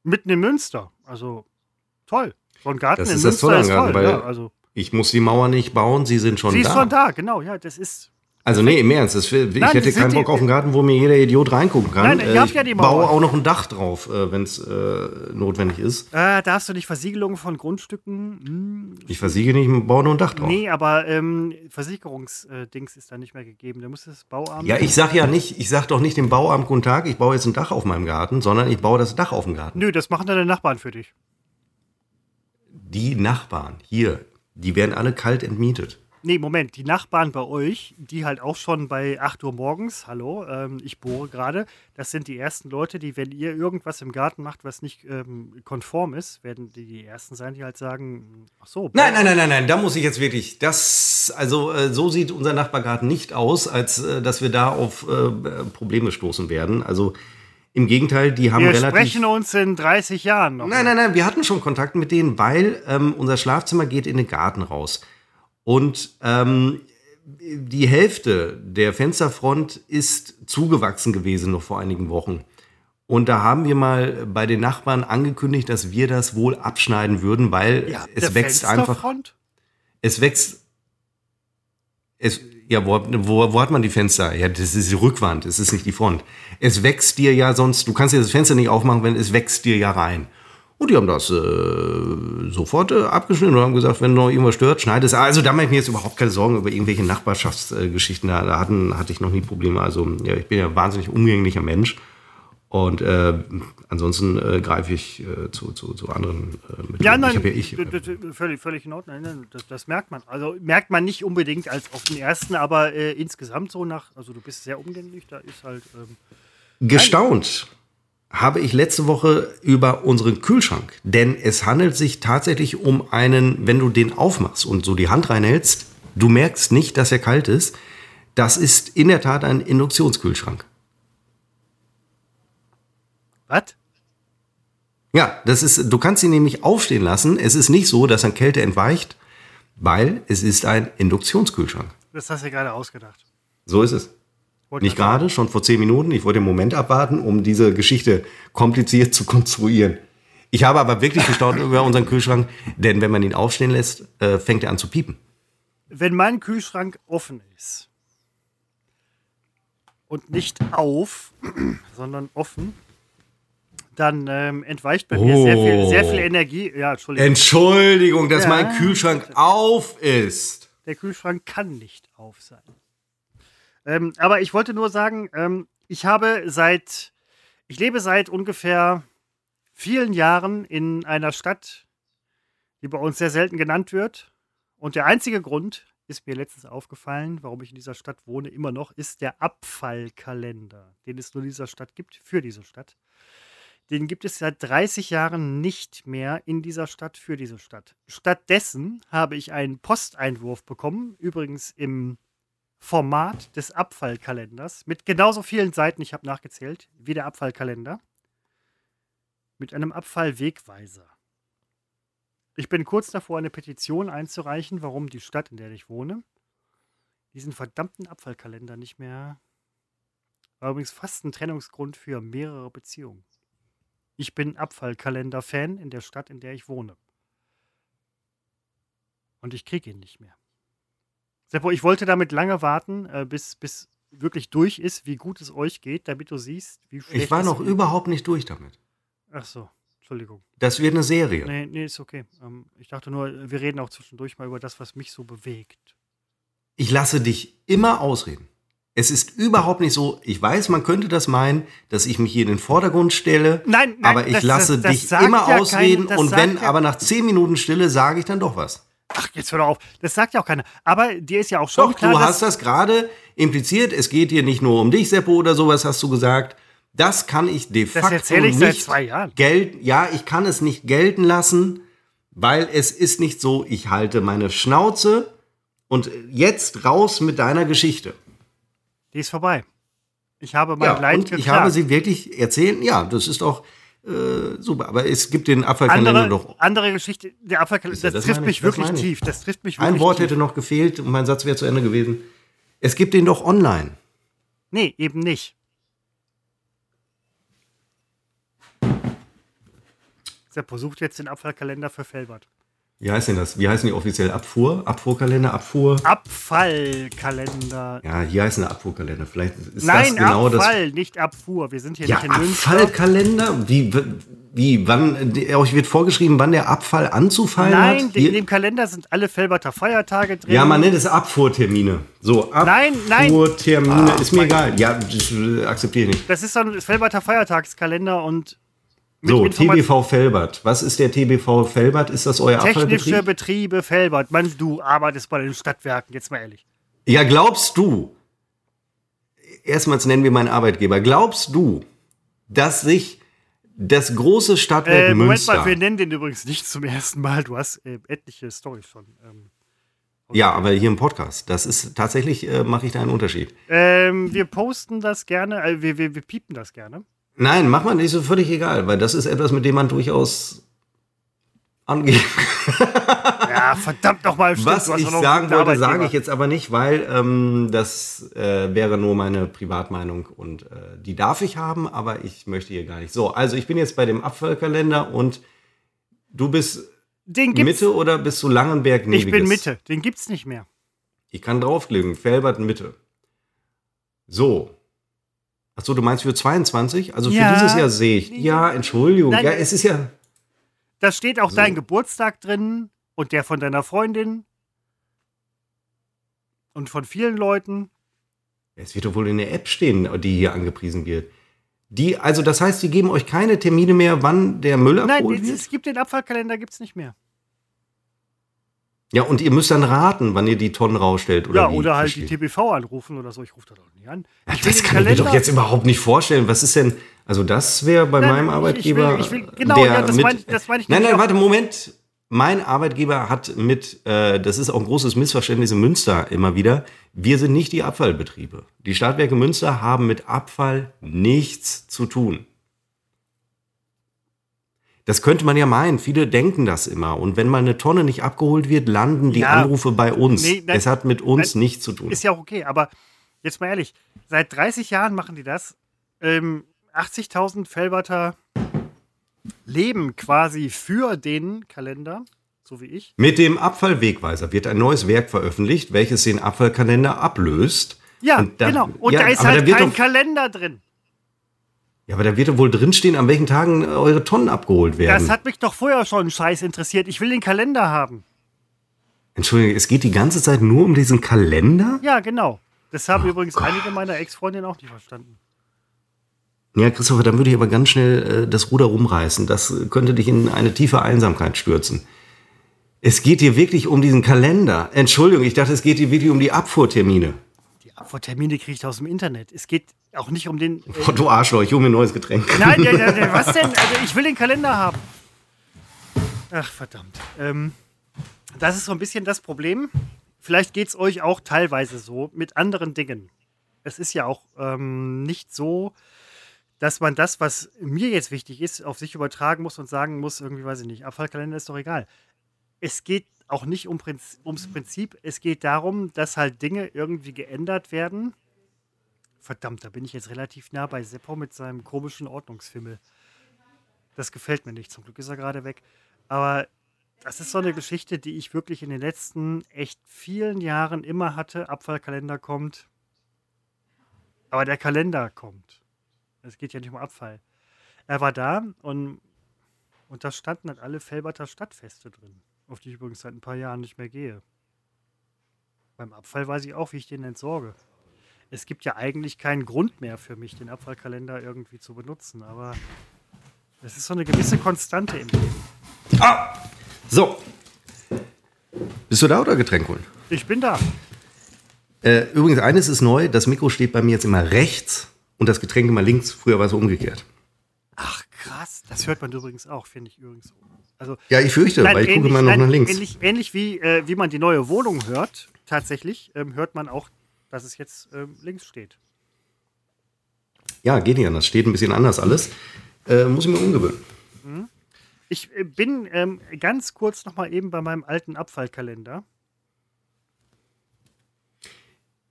mitten in Münster. Also toll. So ein Garten das in ist Münster das ist toll. Weil ja, also. Ich muss die Mauer nicht bauen, sie sind schon Sie da. ist schon da, genau. Ja, das ist also nee, im Ernst. Das, ich Nein, hätte keinen die- Bock auf einen Garten, wo mir jeder Idiot reingucken kann. Nein, ihr Äh, ich ja die baue auch noch ein Dach drauf, wenn es äh, notwendig ist. Äh, darfst du nicht Versiegelungen von Grundstücken? Hm, Ich versiege nicht, ich baue nur ein Dach drauf. nee, aber ähm, Versicherungsdings ist da nicht mehr gegeben. Da muss das Bauamt. Ja, ich sag ja nicht, ich sag doch nicht dem Bauamt guten Tag, ich baue jetzt ein Dach auf meinem Garten, sondern ich baue das Dach auf dem Garten. Nö, das machen deine Nachbarn für dich. Die Nachbarn hier, die werden alle kalt entmietet. Nee, Moment, die Nachbarn bei euch, die halt auch schon bei 8 Uhr morgens, hallo, ähm, ich bohre gerade, das sind die ersten Leute, die, wenn ihr irgendwas im Garten macht, was nicht ähm, konform ist, werden die die ersten sein, die halt sagen, ach so. Nein, nein, nein, nein, nein, da muss ich jetzt wirklich, das, also äh, so sieht unser Nachbargarten nicht aus, als äh, dass wir da auf äh, Probleme stoßen werden. Also im Gegenteil, die haben Wir relativ... sprechen uns in 30 Jahren noch. Nein, nein, nein, wir hatten schon Kontakt mit denen, weil ähm, unser Schlafzimmer geht in den Garten raus. Und ähm, die Hälfte der Fensterfront ist zugewachsen gewesen noch vor einigen Wochen. Und da haben wir mal bei den Nachbarn angekündigt, dass wir das wohl abschneiden würden, weil Ja, es wächst einfach. Es wächst. Es, ja, wo, wo, wo hat man die Fenster? Ja, das ist die Rückwand, es ist nicht die Front. Es wächst dir ja sonst, du kannst dir das Fenster nicht aufmachen, wenn es wächst dir ja rein. Und die haben das äh, sofort äh, abgeschnitten und haben gesagt, wenn noch irgendwas stört, schneide es. Also da mache ich mir jetzt überhaupt keine Sorgen über irgendwelche Nachbarschaftsgeschichten. Da, da hatten, hatte ich noch nie Probleme. Also ja, ich bin ja ein wahnsinnig umgänglicher Mensch. Und äh, ansonsten äh, greife ich äh, zu, zu, zu anderen äh, Mitteln. Ja, nein, ich ja ich. völlig, völlig in Ordnung. Das, das merkt man. Also merkt man nicht unbedingt als auf den ersten, aber äh, insgesamt so nach, also du bist sehr umgänglich, da ist halt. Ähm, Gestaunt habe ich letzte Woche über unseren Kühlschrank, denn es handelt sich tatsächlich um einen, wenn du den aufmachst und so die Hand reinhältst, du merkst nicht, dass er kalt ist. Das ist in der Tat ein Induktionskühlschrank. was? Ja, das ist, du kannst ihn nämlich aufstehen lassen. Es ist nicht so, dass er Kälte entweicht, weil es ist ein Induktionskühlschrank. Das hast du dir gerade ausgedacht. So ist es. Wollte Nicht gerade schon vor zehn Minuten. Ich wollte den Moment abwarten, um diese Geschichte kompliziert [LAUGHS] zu konstruieren. Ich habe aber wirklich gestaunt über unseren Kühlschrank, denn wenn man ihn aufstehen lässt, äh, fängt er an zu piepen. wenn mein Kühlschrank offen ist und nicht auf, [CLEARS THROAT] sondern offen, dann ähm, entweicht bei mir sehr viel, sehr viel Energie. Ja, Entschuldigung. Entschuldigung, dass Ja. mein Kühlschrank auf ist. Der Kühlschrank kann nicht auf sein. Ähm, aber ich wollte nur sagen, ähm, ich habe seit, ich lebe seit ungefähr vielen Jahren in einer Stadt, die bei uns sehr selten genannt wird. Und der einzige Grund, ist mir letztens aufgefallen, warum ich in dieser Stadt wohne, immer noch, ist der Abfallkalender, den es nur in dieser Stadt gibt, für diese Stadt. Den gibt es seit 30 Jahren nicht mehr in dieser Stadt für diese Stadt. Stattdessen habe ich einen Posteinwurf bekommen, übrigens im Format des Abfallkalenders mit genauso vielen Seiten, ich habe nachgezählt, wie der Abfallkalender. Mit einem Abfallwegweiser. Ich bin kurz davor, eine Petition einzureichen, warum die Stadt, in der ich wohne, diesen verdammten Abfallkalender nicht mehr. War übrigens fast ein Trennungsgrund für mehrere Beziehungen. Ich bin Abfallkalender-Fan in der Stadt, in der ich wohne. Und ich kriege ihn nicht mehr. Seppo, ich wollte damit lange warten, äh, bis, bis wirklich durch ist, wie gut es euch geht, damit du siehst, wie schlecht Ich war noch mir- überhaupt nicht durch damit. Ach so, Entschuldigung. Das wird eine Serie. Nee, nee, ist okay. Ähm, ich dachte nur, wir reden auch zwischendurch mal über das, was mich so bewegt. Ich lasse dich immer ausreden. Es ist überhaupt nicht so, ich weiß, man könnte das meinen, dass ich mich hier in den Vordergrund stelle, Nein, nein, aber ich das- lasse das- das dich immer ja ausreden kein- und wenn ja- aber nach zehn Minuten Stille sage ich dann doch was. Ach, jetzt hör doch auf. Das sagt ja auch keiner. Aber dir ist ja auch schon Doch, klar, du hast das gerade impliziert, es geht hier nicht nur um dich, Seppo, oder sowas hast du gesagt. Das kann ich de facto erzähle ich nicht seit zwei Jahren. gelten. Ja, ich kann es nicht gelten lassen, weil es ist nicht so, ich halte meine Schnauze und jetzt raus mit deiner Geschichte. die ist vorbei. Ich habe mein Ja, Leid und geklagt. ich habe sie wirklich erzählen. Ja, das ist auch äh, super. Aber es gibt den Abfallkalender doch. andere Geschichte, der Abfallkalender, das, das trifft mich wirklich tief. Das trifft mich wirklich Ein Wort tief. hätte noch gefehlt und mein Satz wäre zu Ende gewesen. Es gibt den doch online. Nee, eben nicht. Seppo sucht jetzt den Abfallkalender für Felbert. Wie heißt denn das? Wie heißen die offiziell? Abfuhr? Abfuhrkalender? Abfuhr? Abfallkalender. Ja, hier heißen der Abfuhrkalender. Vielleicht ist Nein, das genau Abfall, nicht Abfuhr. Wir sind hier das. Ja, nicht in Münster. Abfallkalender? Wie, wie, wann, euch wird vorgeschrieben, wann der Abfall anzufallen Nein, hat? in Hier, dem Kalender sind alle Felberter Feiertage drin. ja, man nennt es Abfuhrtermine. So, Nein, nein. Abfuhrtermine, Ah, ist mir mein- egal. Ja, das äh, akzeptiere ich nicht. Das ist so ein Felberter Feiertagskalender und mit So, TBV Felbert. Was ist der TBV Felbert? Ist das euer Technische Abfallbetrieb? Betriebe Felbert. Mann, du arbeitest bei den Stadtwerken, jetzt mal ehrlich. Ja, glaubst du, erstmals nennen wir meinen Arbeitgeber, glaubst du, dass sich das große Stadtwerk Äh, Moment Münster... mal, wir nennen den übrigens nicht zum ersten Mal. Du hast äh, etliche Storys schon. Ähm, ja, aber hier im Podcast, das ist tatsächlich, äh, mache ich da einen Unterschied. ähm, wir posten das gerne, äh, wir, wir, wir piepen das gerne. Nein, macht man nicht so völlig egal, weil das ist etwas, mit dem man durchaus angehen [LAUGHS] Ja, verdammt nochmal. Was ich sagen wollte, sage ich jetzt aber nicht, weil ähm, das äh, wäre nur meine Privatmeinung und äh, die darf ich haben, aber ich möchte hier gar nicht. So, also ich bin jetzt bei dem Abfallkalender und du bist Den gibt's. Mitte oder bist du Langenberg ich Neviges? bin Mitte. Den gibt's nicht mehr. Ich kann draufklicken, Felbert Mitte. So. Achso, du meinst für 22? Also für Ja. dieses Jahr sehe ich. Ja, Entschuldigung. Nein, ja, es ist ja. Da steht auch So. dein Geburtstag drin und der von deiner Freundin und von vielen Leuten. Es wird doch wohl in der App stehen, die hier angepriesen wird. Die, also das heißt, die geben euch keine Termine mehr, wann der Müll Nein, abgeholt es, wird? es gibt den Abfallkalender, gibt's nicht mehr. Ja, und ihr müsst dann raten, wann ihr die Tonnen rausstellt, oder ja, wie? oder halt Verstehe. die TBV anrufen oder so. Ich rufe da doch nicht an. Ja, das kann ich mir doch jetzt überhaupt nicht vorstellen. Was ist denn, also das wäre bei Nein, meinem ich- ich Arbeitgeber. will- ich will- genau, der ja, das mit, mein ich- Nein, nein, warte, Moment. Mein Arbeitgeber hat mit, äh, das ist auch ein großes Missverständnis in Münster immer wieder, wir sind nicht die Abfallbetriebe. Die Stadtwerke Münster haben mit Abfall nichts zu tun. Das könnte man ja meinen. Viele denken das immer. Und wenn mal eine Tonne nicht abgeholt wird, landen die Ja. Anrufe bei uns. Nee, nein, es hat mit uns nein, nichts zu tun. Ist ja auch okay, aber jetzt mal ehrlich, seit 30 Jahren machen die das. Ähm, 80.000 Felberter leben quasi für den Kalender, so wie ich. Mit dem Abfallwegweiser wird ein neues Werk veröffentlicht, welches den Abfallkalender ablöst. Ja, Und da- genau. Und ja, da ist halt kein doch- Kalender drin. Ja, aber da wird doch wohl drinstehen, an welchen Tagen äh, eure Tonnen abgeholt werden. Das hat mich doch vorher schon scheiß interessiert. Ich will den Kalender haben. Entschuldigung, es geht die ganze Zeit nur um diesen Kalender? Ja, genau. Das haben Oh übrigens einige meiner Ex-Freundinnen auch nicht verstanden. Ja, Christopher, dann würde ich aber ganz schnell äh, das Ruder rumreißen. Das könnte dich in eine tiefe Einsamkeit stürzen. Es geht hier wirklich um diesen Kalender. Entschuldigung, ich dachte, es geht hier wirklich um die Abfuhrtermine. Die Abfuhrtermine kriege ich aus dem Internet. Es geht auch nicht um den. Äh, Oh, du Arschloch, ich hole mir ein neues Getränk. Nein, der, der, was denn? [LAUGHS] Also ich will den Kalender haben. Ach, verdammt. Ähm, das ist so ein bisschen das Problem. vielleicht geht es euch auch teilweise so mit anderen Dingen. Es ist ja auch ähm, nicht so, dass man das, was mir jetzt wichtig ist, auf sich übertragen muss und sagen muss, irgendwie weiß ich nicht, Abfallkalender ist doch egal. Es geht auch nicht um Prinz, ums Prinzip, es geht darum, dass halt Dinge irgendwie geändert werden. Verdammt, da bin ich jetzt relativ nah bei Seppo mit seinem komischen Ordnungsfimmel. Das gefällt mir nicht, zum Glück ist er gerade weg. Aber das ist so eine Geschichte, die ich wirklich in den letzten echt vielen Jahren immer hatte. Abfallkalender kommt. Aber der Kalender kommt. Es geht ja nicht um Abfall. Er war da und, und da standen halt alle Felberter Stadtfeste drin, auf die ich übrigens seit ein paar Jahren nicht mehr gehe. Beim Abfall weiß ich auch, wie ich den entsorge. Es gibt ja eigentlich keinen Grund mehr für mich, den Abfallkalender irgendwie zu benutzen, aber es ist so eine gewisse Konstante im Leben. Ah! So. Bist du da oder Getränk holen? Ich bin da. Äh, übrigens, eines ist neu: Das Mikro steht bei mir jetzt immer rechts und das Getränk immer links. Früher war es umgekehrt. Ach, krass. Das hört man übrigens auch, finde ich übrigens. Also, Ja, ich fürchte, weil ich gucke ähnlich- immer noch nein, nach links. Ähnlich, ähnlich wie, äh, wie man die neue Wohnung hört, tatsächlich, ähm, hört man auch, dass es jetzt ähm, links steht. Ja, geht nicht anders. Steht ein bisschen anders alles. Äh, muss ich mir umgewöhnen. Ich äh, bin ähm, ganz kurz noch mal eben bei meinem alten Abfallkalender.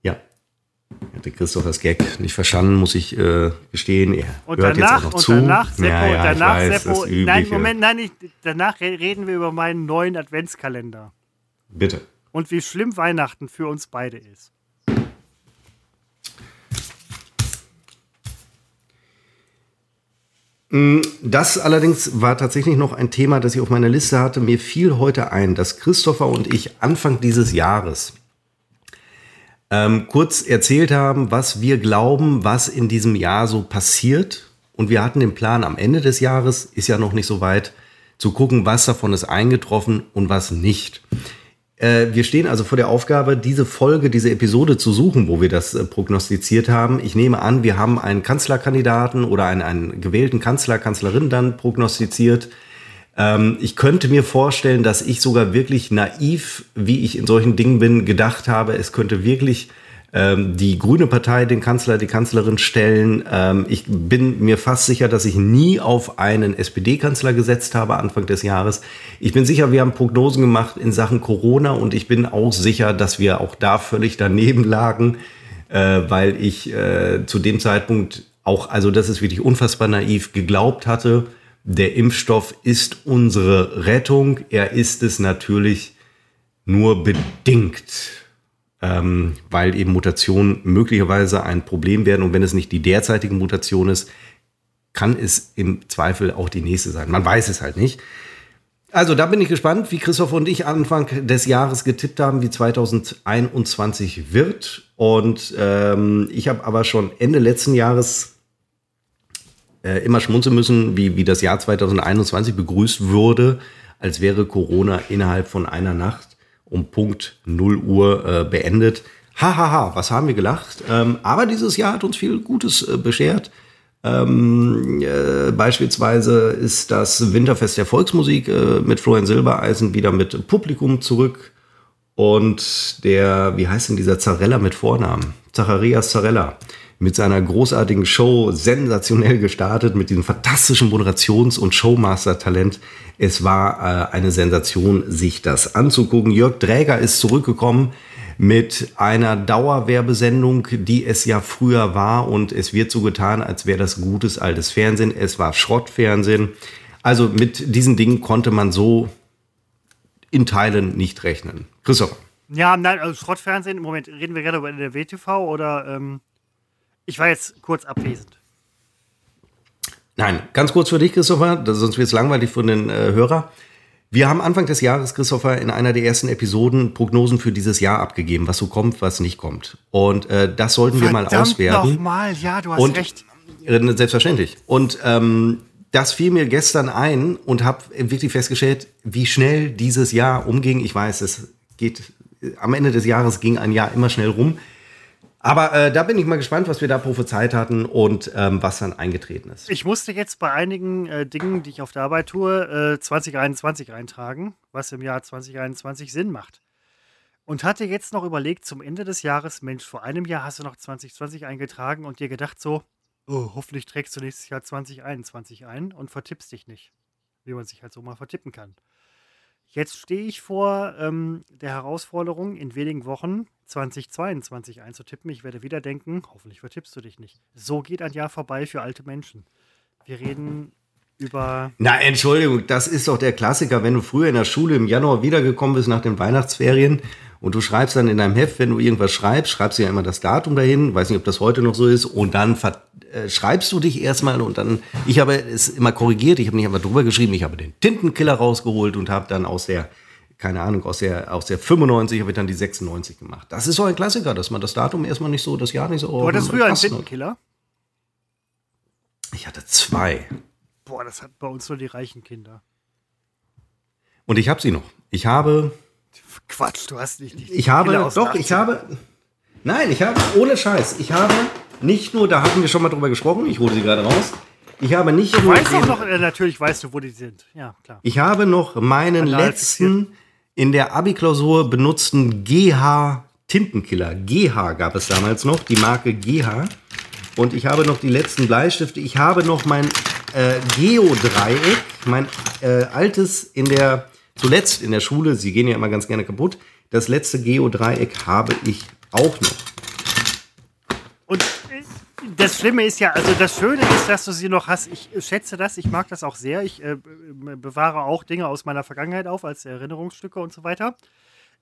Ja. Ich hatte Christoph das Gag nicht verstanden, muss ich äh, gestehen. Er Und hört danach, jetzt auch noch zu. danach, Seppo, ja, ja, ich danach, weiß, Seppo, nein, Moment, nein, nicht, danach re- reden wir über meinen neuen Adventskalender Bitte. und wie schlimm Weihnachten für uns beide ist. Das allerdings war tatsächlich noch ein Thema, das ich auf meiner Liste hatte. Mir fiel heute ein, dass Christopher und ich Anfang dieses Jahres ähm, kurz erzählt haben, was wir glauben, was in diesem Jahr so passiert. Und wir hatten den Plan, am Ende des Jahres, ist ja noch nicht so weit, zu gucken, was davon ist eingetroffen und was nicht. Äh, wir stehen also vor der Aufgabe, diese Folge, diese Episode zu suchen, wo wir das äh, prognostiziert haben. Ich nehme an, wir haben einen Kanzlerkandidaten oder einen, einen gewählten Kanzler, Kanzlerin dann prognostiziert. Ähm, ich könnte mir vorstellen, dass ich sogar wirklich naiv, wie ich in solchen Dingen bin, gedacht habe, es könnte wirklich ähm, die Grüne Partei den Kanzler, die Kanzlerin stellen. Ähm, ich bin mir fast sicher, dass ich nie auf einen SPD-Kanzler gesetzt habe Anfang des Jahres. Ich bin sicher, wir haben Prognosen gemacht in Sachen Corona und ich bin auch sicher, dass wir auch da völlig daneben lagen, äh, weil ich äh, zu dem Zeitpunkt auch, also das ist wirklich unfassbar naiv, geglaubt hatte, der Impfstoff ist unsere Rettung. Er ist es natürlich nur bedingt ähm, weil eben Mutationen möglicherweise ein Problem werden. Und wenn es nicht die derzeitige Mutation ist, kann es im Zweifel auch die nächste sein. Man weiß es halt nicht. Also da bin ich gespannt, wie Christoph und ich Anfang des Jahres getippt haben, wie 2021 wird. Und ähm, ich habe aber schon Ende letzten Jahres äh, immer schmunzeln müssen, wie, wie das Jahr 2021 begrüßt wurde, als wäre Corona innerhalb von einer Nacht um Punkt 0 Uhr äh, beendet. Hahaha, ha, ha, was haben wir gelacht? Ähm, aber dieses Jahr hat uns viel Gutes äh, beschert. Ähm, äh, beispielsweise ist das Winterfest der Volksmusik äh, mit Florian Silbereisen wieder mit Publikum zurück. Und der, wie heißt denn dieser Zarella mit Vornamen? Zacharias Zarella mit seiner großartigen Show sensationell gestartet, mit diesem fantastischen Moderations- und Showmaster-Talent. Es war äh, eine Sensation, sich das anzugucken. Jörg Dräger ist zurückgekommen mit einer Dauerwerbesendung, die es ja früher war und es wird so getan, als wäre das gutes altes Fernsehen. Es war Schrottfernsehen. Also mit diesen Dingen konnte man so in Teilen nicht rechnen. Christopher. Ja, nein, also Schrottfernsehen, im Moment reden wir gerade über der WTV oder ähm, ich war jetzt kurz abwesend. Nein, ganz kurz für dich, Christopher, sonst wird es langweilig für den äh, Hörer. Wir haben Anfang des Jahres, Christopher, in einer der ersten Episoden Prognosen für dieses Jahr abgegeben, was so kommt, was nicht kommt. Und äh, das sollten wir mal auswerten. nochmal, ja, du hast Und recht. Äh, Selbstverständlich. Und ähm, das fiel mir gestern ein und habe wirklich festgestellt, wie schnell dieses Jahr umging. Ich weiß, es geht am Ende des Jahres ging ein Jahr immer schnell rum. Aber äh, da bin ich mal gespannt, was wir da prophezeit hatten und ähm, was dann eingetreten ist. Ich musste jetzt bei einigen äh, Dingen, die ich auf der Arbeit tue, äh, 2021 eintragen, was im Jahr 2021 Sinn macht. Und hatte jetzt noch überlegt, zum Ende des Jahres, Mensch, vor einem Jahr hast du noch 2020 eingetragen und dir gedacht so, oh, hoffentlich trägst du nächstes Jahr 2021 ein und vertippst dich nicht. Wie man sich halt so mal vertippen kann. Jetzt stehe ich vor ähm, der Herausforderung, in wenigen Wochen 2022 einzutippen. Ich werde wieder denken, hoffentlich vertippst du dich nicht. So geht ein Jahr vorbei für alte Menschen. Wir reden über. Na, Entschuldigung, das ist doch der Klassiker, wenn du früher in der Schule im Januar wiedergekommen bist nach den Weihnachtsferien und du schreibst dann in deinem Heft, wenn du irgendwas schreibst, schreibst du ja immer das Datum dahin, weiß nicht, ob das heute noch so ist, und dann äh, schreibst du dich erstmal und dann, ich habe es immer korrigiert, ich habe nicht einfach drüber geschrieben, ich habe den Tintenkiller rausgeholt und habe dann aus der, keine Ahnung, aus der, aus der 95 habe ich dann die 96 gemacht. Das ist so ein Klassiker, dass man das Datum erstmal nicht so, das Jahr nicht so. Du hattest früher einen Tintenkiller? Ich hatte zwei. Boah, das hat bei uns nur die reichen Kinder. Und ich habe sie noch. Ich habe. Quatsch, du hast nicht. Die ich habe, doch, ich habe. Nein, ich habe, ohne Scheiß, ich habe nicht nur, da hatten wir schon mal drüber gesprochen, ich hole sie gerade raus. Ich habe nicht du nur. Weißt den, noch, äh, natürlich weißt du, wo die sind. Ja, klar. Ich habe noch meinen letzten in der Abi-Klausur benutzten GH Tintenkiller. GH gab es damals noch, die Marke GH. Und ich habe noch die letzten Bleistifte. Ich habe noch mein äh, Geodreieck, mein äh, altes in der, zuletzt in der Schule, sie gehen ja immer ganz gerne kaputt. Das letzte Geodreieck habe ich auch noch. Und äh, das Schlimme ist ja, also das Schöne ist, dass du sie noch hast. Ich schätze das, ich mag das auch sehr. Ich äh, bewahre auch Dinge aus meiner Vergangenheit auf als Erinnerungsstücke und so weiter.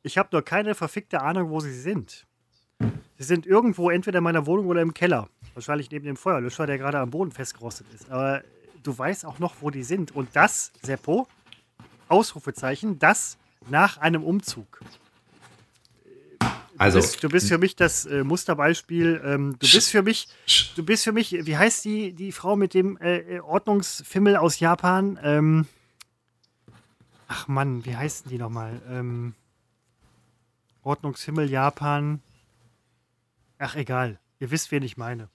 Ich habe nur keine verfickte Ahnung, wo sie sind. Sie sind irgendwo entweder in meiner Wohnung oder im Keller. Wahrscheinlich neben dem Feuerlöscher, der gerade am Boden festgerostet ist. Aber du weißt auch noch, wo die sind. Und das, Seppo, Ausrufezeichen, das nach einem Umzug. Also, du bist, du bist für mich das äh, Musterbeispiel. Ähm, du bist für mich, du bist für mich, wie heißt die, die Frau mit dem äh, Ordnungsfimmel aus Japan? Ähm, ach Mann, wie heißen die nochmal? Ähm, Ordnungsfimmel Japan. Ach egal, ihr wisst, wen ich meine.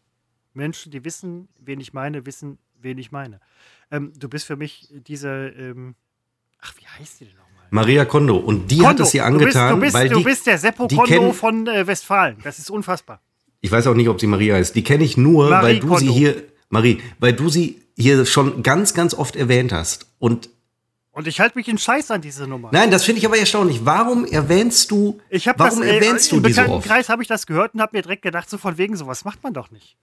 Menschen, die wissen, wen ich meine, wissen, wen ich meine. Ähm, du bist für mich diese, ähm, ach, wie heißt die denn nochmal? Maria Kondo. Und die Kondo. hat es ihr angetan. Du bist, du bist, weil du bist der Seppo Kondo von äh, Westfalen. Das ist unfassbar. Ich weiß auch nicht, ob sie Maria ist. Die kenne ich nur, Marie weil du Kondo. sie hier, Marie, weil du sie hier schon ganz, ganz oft erwähnt hast. Und und ich halte mich in Scheiß an diese Nummer. Nein, das finde ich aber erstaunlich. Warum erwähnst du? Ich habe warum das, äh, erwähnst im du die so oft? Kreis habe ich das gehört und habe mir direkt gedacht, so von wegen sowas macht man doch nicht.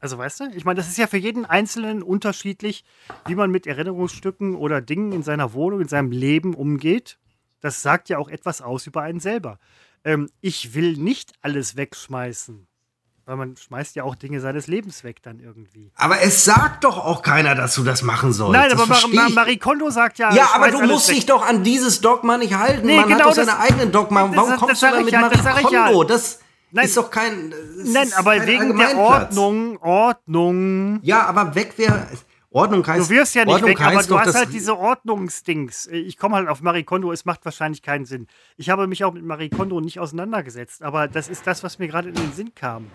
Also weißt du, ich meine, das ist ja für jeden Einzelnen unterschiedlich, wie man mit Erinnerungsstücken oder Dingen in seiner Wohnung, in seinem Leben umgeht. Das sagt ja auch etwas aus über einen selber. Ähm, ich will nicht alles wegschmeißen. Weil man schmeißt ja auch Dinge seines Lebens weg dann irgendwie. Aber es sagt doch auch keiner, dass du das machen sollst. Nein, aber Mar Mar Marie Kondo sagt ja. Ja, aber du musst weg. dich doch an dieses Dogma nicht halten. Nee, man genau hat doch seine eigenen Dogma. Warum das, kommst du da mit ja, Marie Kondo? Ja. Das, Nein, ist doch kein. Nein, aber wegen der Ordnung, Ordnung. Ja, aber weg wäre. Ordnung heißt. Du wirst ja nicht Ordnung weg, aber du hast halt diese Ordnungsdings. Ich komme halt auf Marie Kondo, es macht wahrscheinlich keinen Sinn. Ich habe mich auch mit Marie Kondo nicht auseinandergesetzt, aber das ist das, was mir gerade in den Sinn kam.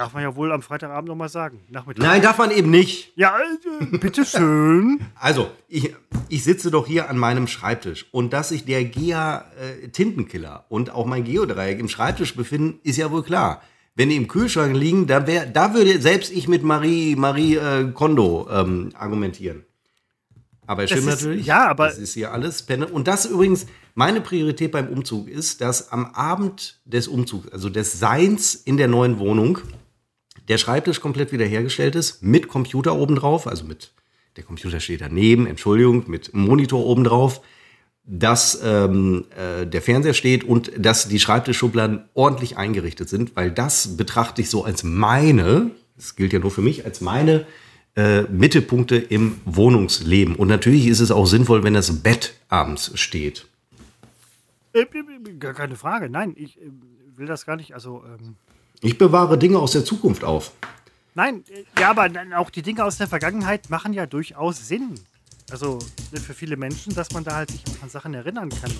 Darf man ja wohl am Freitagabend nochmal sagen. Nachmittag. Nein, darf man eben nicht. Ja, äh, bitteschön. [LAUGHS] Also, ich, ich sitze doch hier an meinem Schreibtisch. Und dass sich der Gea äh, und auch mein Geodreieck im Schreibtisch befinden, ist ja wohl klar. Wenn die im Kühlschrank liegen, da, wär, da würde selbst ich mit Marie, Marie äh, Kondo ähm, argumentieren. Aber es stimmt natürlich. Ja, aber. Das ist hier alles. Und das übrigens, meine Priorität beim Umzug ist, dass am Abend des Umzugs, also des Seins in der neuen Wohnung, der Schreibtisch komplett wiederhergestellt ist, mit Computer obendrauf, also mit, der Computer steht daneben, Entschuldigung, mit Monitor obendrauf, dass ähm, äh, der Fernseher steht und dass die Schreibtischschubladen ordentlich eingerichtet sind, weil das betrachte ich so als meine, das gilt ja nur für mich, als meine äh, Mittelpunkte im Wohnungsleben. Und natürlich ist es auch sinnvoll, wenn das Bett abends steht. Äh, gar keine Frage, nein, ich äh, will das gar nicht, also ähm ich bewahre Dinge aus der Zukunft auf. Nein, ja, aber auch die Dinge aus der Vergangenheit machen ja durchaus Sinn. Also ne, für viele Menschen, dass man da halt sich an Sachen erinnern kann.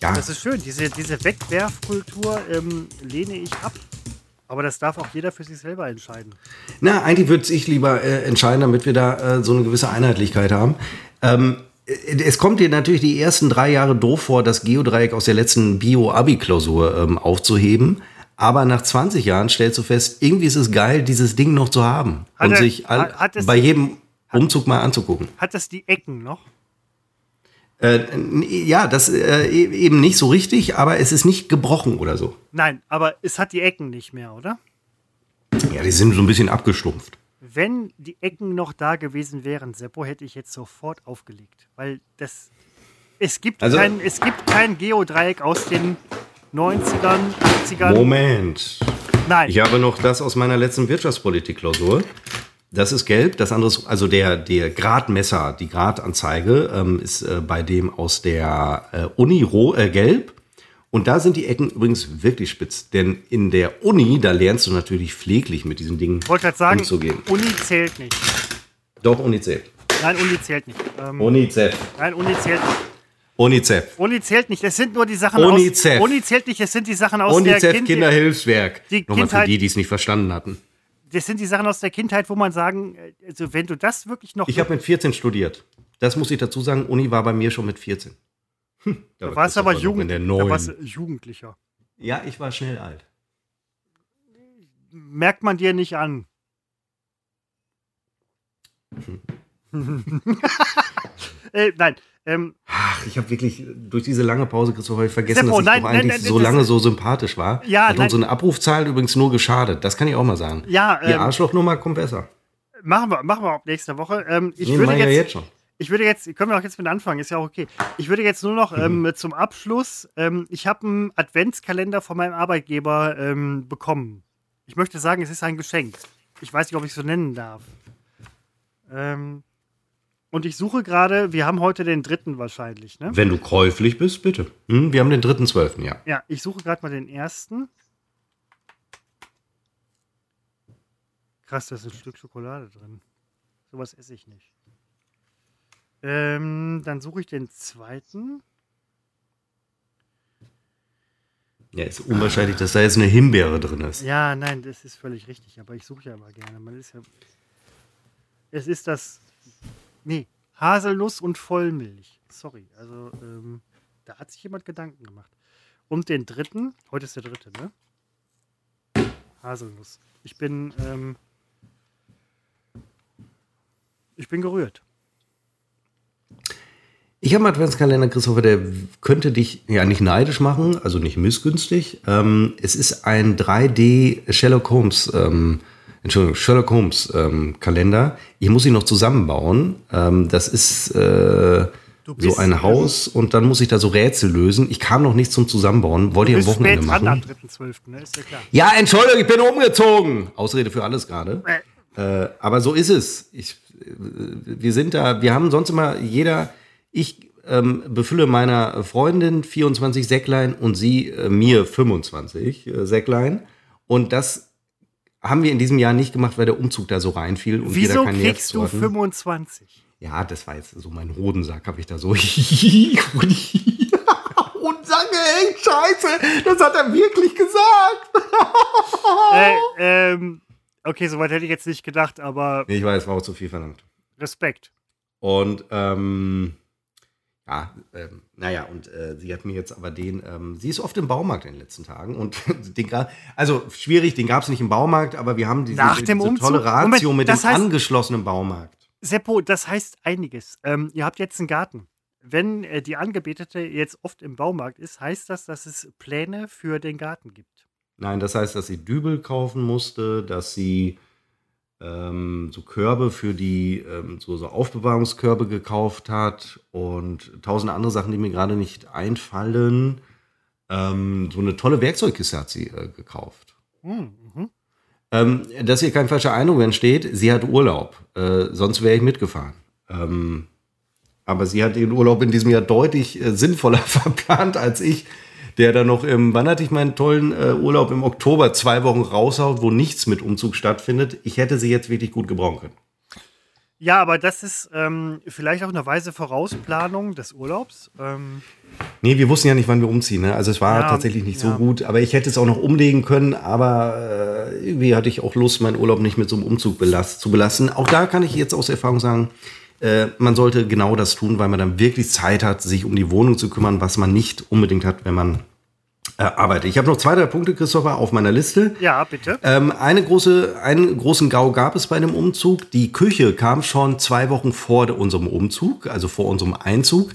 Ja. Das ist schön. Diese, diese Wegwerfkultur ähm, lehne ich ab. Aber das darf auch jeder für sich selber entscheiden. Na, eigentlich würde ich lieber äh, entscheiden, damit wir da äh, so eine gewisse Einheitlichkeit haben. Ähm, es kommt dir natürlich die ersten drei Jahre doof vor, das Geodreieck aus der letzten Bio-Abi-Klausur ähm, aufzuheben. Aber nach 20 Jahren stellst du fest, irgendwie ist es geil, dieses Ding noch zu haben Hat und er- sich all, hat- hat bei jedem Umzug mal anzugucken. Hat das die Ecken noch? Äh, ja, das äh, e- eben nicht so richtig, aber es ist nicht gebrochen oder so. Nein, aber es hat die Ecken nicht mehr, oder? Ja, die sind so ein bisschen abgestumpft. Wenn die Ecken noch da gewesen wären, Seppo, hätte ich jetzt sofort aufgelegt. Weil das. Es gibt, Also- kein, es gibt kein Geodreieck aus den 90ern, 80ern. Moment. Nein. Ich habe noch das aus meiner letzten Wirtschaftspolitik-Klausur. Das ist gelb, das andere ist, also der, der Gradmesser, die Gradanzeige ähm, ist äh, bei dem aus der äh, Uni ro äh, gelb. Und da sind die Ecken übrigens wirklich spitz. Denn in der Uni, da lernst du natürlich pfleglich mit diesen Dingen Ich wollte sagen, umzugehen. Uni zählt nicht. Doch, UNICEF. Nein, Uni zählt nicht. Ähm, UNICEF. nein, Uni zählt nicht. UNICEF. Uni zählt nicht. Das sind nur die Sachen UNICEF. aus. Uni zählt nicht. Das sind die Sachen aus der UNICEF Kindheit. Kinderhilfswerk. Die Nochmal für Kindheit- die, die es nicht verstanden hatten. Das sind die Sachen aus der Kindheit, wo man sagen, also wenn du das wirklich noch. Ich habe mit 14 studiert. Das muss ich dazu sagen. Uni war bei mir schon mit 14. Hm, da warst du aber Jugend, der da warst Jugendlicher. Ja, ich war schnell alt. Merkt man dir nicht an. [LAUGHS] äh, nein, ähm, Ach, ich habe wirklich durch diese lange Pause, Christopher, hab ich vergessen, Seppo, dass ich nein, nein, eigentlich nein, so lange so sympathisch war. Ja, Hat nein. unseren Abrufzahlen übrigens nur geschadet. Das kann ich auch mal sagen. ja, Die ähm, Arschlochnummer kommt besser. machen wir, machen wir ab nächste Woche. Ähm, ich, Nee, würde jetzt, ja jetzt schon. ich würde jetzt, können wir auch jetzt mit anfangen, ist ja auch okay. Ich würde jetzt nur noch Mhm. ähm, zum Abschluss, ähm, ich habe einen Adventskalender von meinem Arbeitgeber ähm, bekommen. Ich möchte sagen, es ist ein Geschenk. Ich weiß nicht, ob ich es so nennen darf. Ähm, und ich suche gerade, wir haben heute den dritten wahrscheinlich, ne? Wenn du käuflich bist, bitte. Hm, wir haben den 3.12., ja. Ja, ich suche gerade mal den ersten. Krass, da ist ein Stück Schokolade drin. Sowas esse ich nicht. Ähm, dann suche ich den zweiten. Ja, ist unwahrscheinlich, dass da jetzt eine Himbeere drin ist. Ja, nein, das ist völlig richtig, aber ich suche ja immer gerne. Man ist ja. Es ist das. Nee, Haselnuss und Vollmilch. Sorry, also ähm, da hat sich jemand Gedanken gemacht. Und den dritten, heute ist der dritte, ne? Haselnuss. Ich bin, ähm, ich bin gerührt. Ich habe einen Adventskalender, Christopher, der könnte dich ja nicht neidisch machen, also nicht missgünstig. Ähm, es ist ein 3D Sherlock Holmes, ähm, Entschuldigung, Sherlock Holmes ähm, Kalender. Ich muss ihn noch zusammenbauen. Ähm, das ist äh, so ein Haus und dann muss ich da so Rätsel lösen. Ich kam noch nicht zum Zusammenbauen, wollte ich am Wochenende spät dran machen. am 3.12., ne? Ist ja klar. Ja, Entschuldigung, ich bin umgezogen. Ausrede für alles gerade. Äh, Äh, aber so ist es. Ich, äh, wir sind da, wir haben sonst immer jeder, ich ähm, befülle meiner Freundin 24 Säcklein und sie äh, mir 25 äh, Säcklein. Und das haben wir in diesem Jahr nicht gemacht, weil der Umzug da so reinfiel und Wieso kriegst du hatten. 25? Ja, das war jetzt so mein Hodensack, habe ich da so. [LAUGHS] Hodensack, ey, scheiße, das hat er wirklich gesagt. [LAUGHS] Äh, ähm, okay, soweit hätte ich jetzt nicht gedacht, aber Ich weiß, war auch zu viel verlangt. Respekt. Und ähm, ja, ähm, naja, und äh, sie hat mir jetzt aber den, ähm, sie ist oft im Baumarkt in den letzten Tagen und [LAUGHS] den also schwierig, den gab es nicht im Baumarkt, aber wir haben diese, Nach dem diese Umzug? tolle Ratio Moment, mit dem heißt- angeschlossenen Baumarkt. Seppo, das heißt einiges. Ähm, ihr habt jetzt einen Garten. Wenn äh, die Angebetete jetzt oft im Baumarkt ist, heißt das, dass es Pläne für den Garten gibt. Nein, das heißt, dass sie Dübel kaufen musste, dass sie ähm, so Körbe für die, ähm, so, so Aufbewahrungskörbe gekauft hat und tausend andere Sachen, die mir gerade nicht einfallen. Ähm, so eine tolle Werkzeugkiste hat sie äh, gekauft. Hm, mhm. Ähm, dass hier kein falscher Eindruck entsteht, sie hat Urlaub. Äh, sonst wäre ich mitgefahren. Ähm, aber sie hat den Urlaub in diesem Jahr deutlich äh, sinnvoller [LAUGHS] verplant als ich, der dann noch im, wann hatte ich meinen tollen äh, Urlaub im Oktober zwei Wochen raushaut, wo nichts mit Umzug stattfindet. Ich hätte sie jetzt wirklich gut gebrauchen können. Ja, aber das ist ähm, vielleicht auch eine weise Vorausplanung des Urlaubs. Ähm, Nee, wir wussten ja nicht, wann wir umziehen. Ne? Also es war Ja, tatsächlich nicht ja. so gut. Aber ich hätte es auch noch umlegen können. Aber äh, irgendwie hatte ich auch Lust, meinen Urlaub nicht mit so einem Umzug belast zu belassen. Auch da kann ich jetzt aus Erfahrung sagen, äh, man sollte genau das tun, weil man dann wirklich Zeit hat, sich um die Wohnung zu kümmern, was man nicht unbedingt hat, wenn man äh, arbeitet. Ich habe noch zwei, drei Punkte, Christopher, auf meiner Liste. Ja, bitte. Ähm, eine große, einen großen GAU gab es bei dem Umzug. Die Küche kam schon zwei Wochen vor unserem Umzug, also vor unserem Einzug.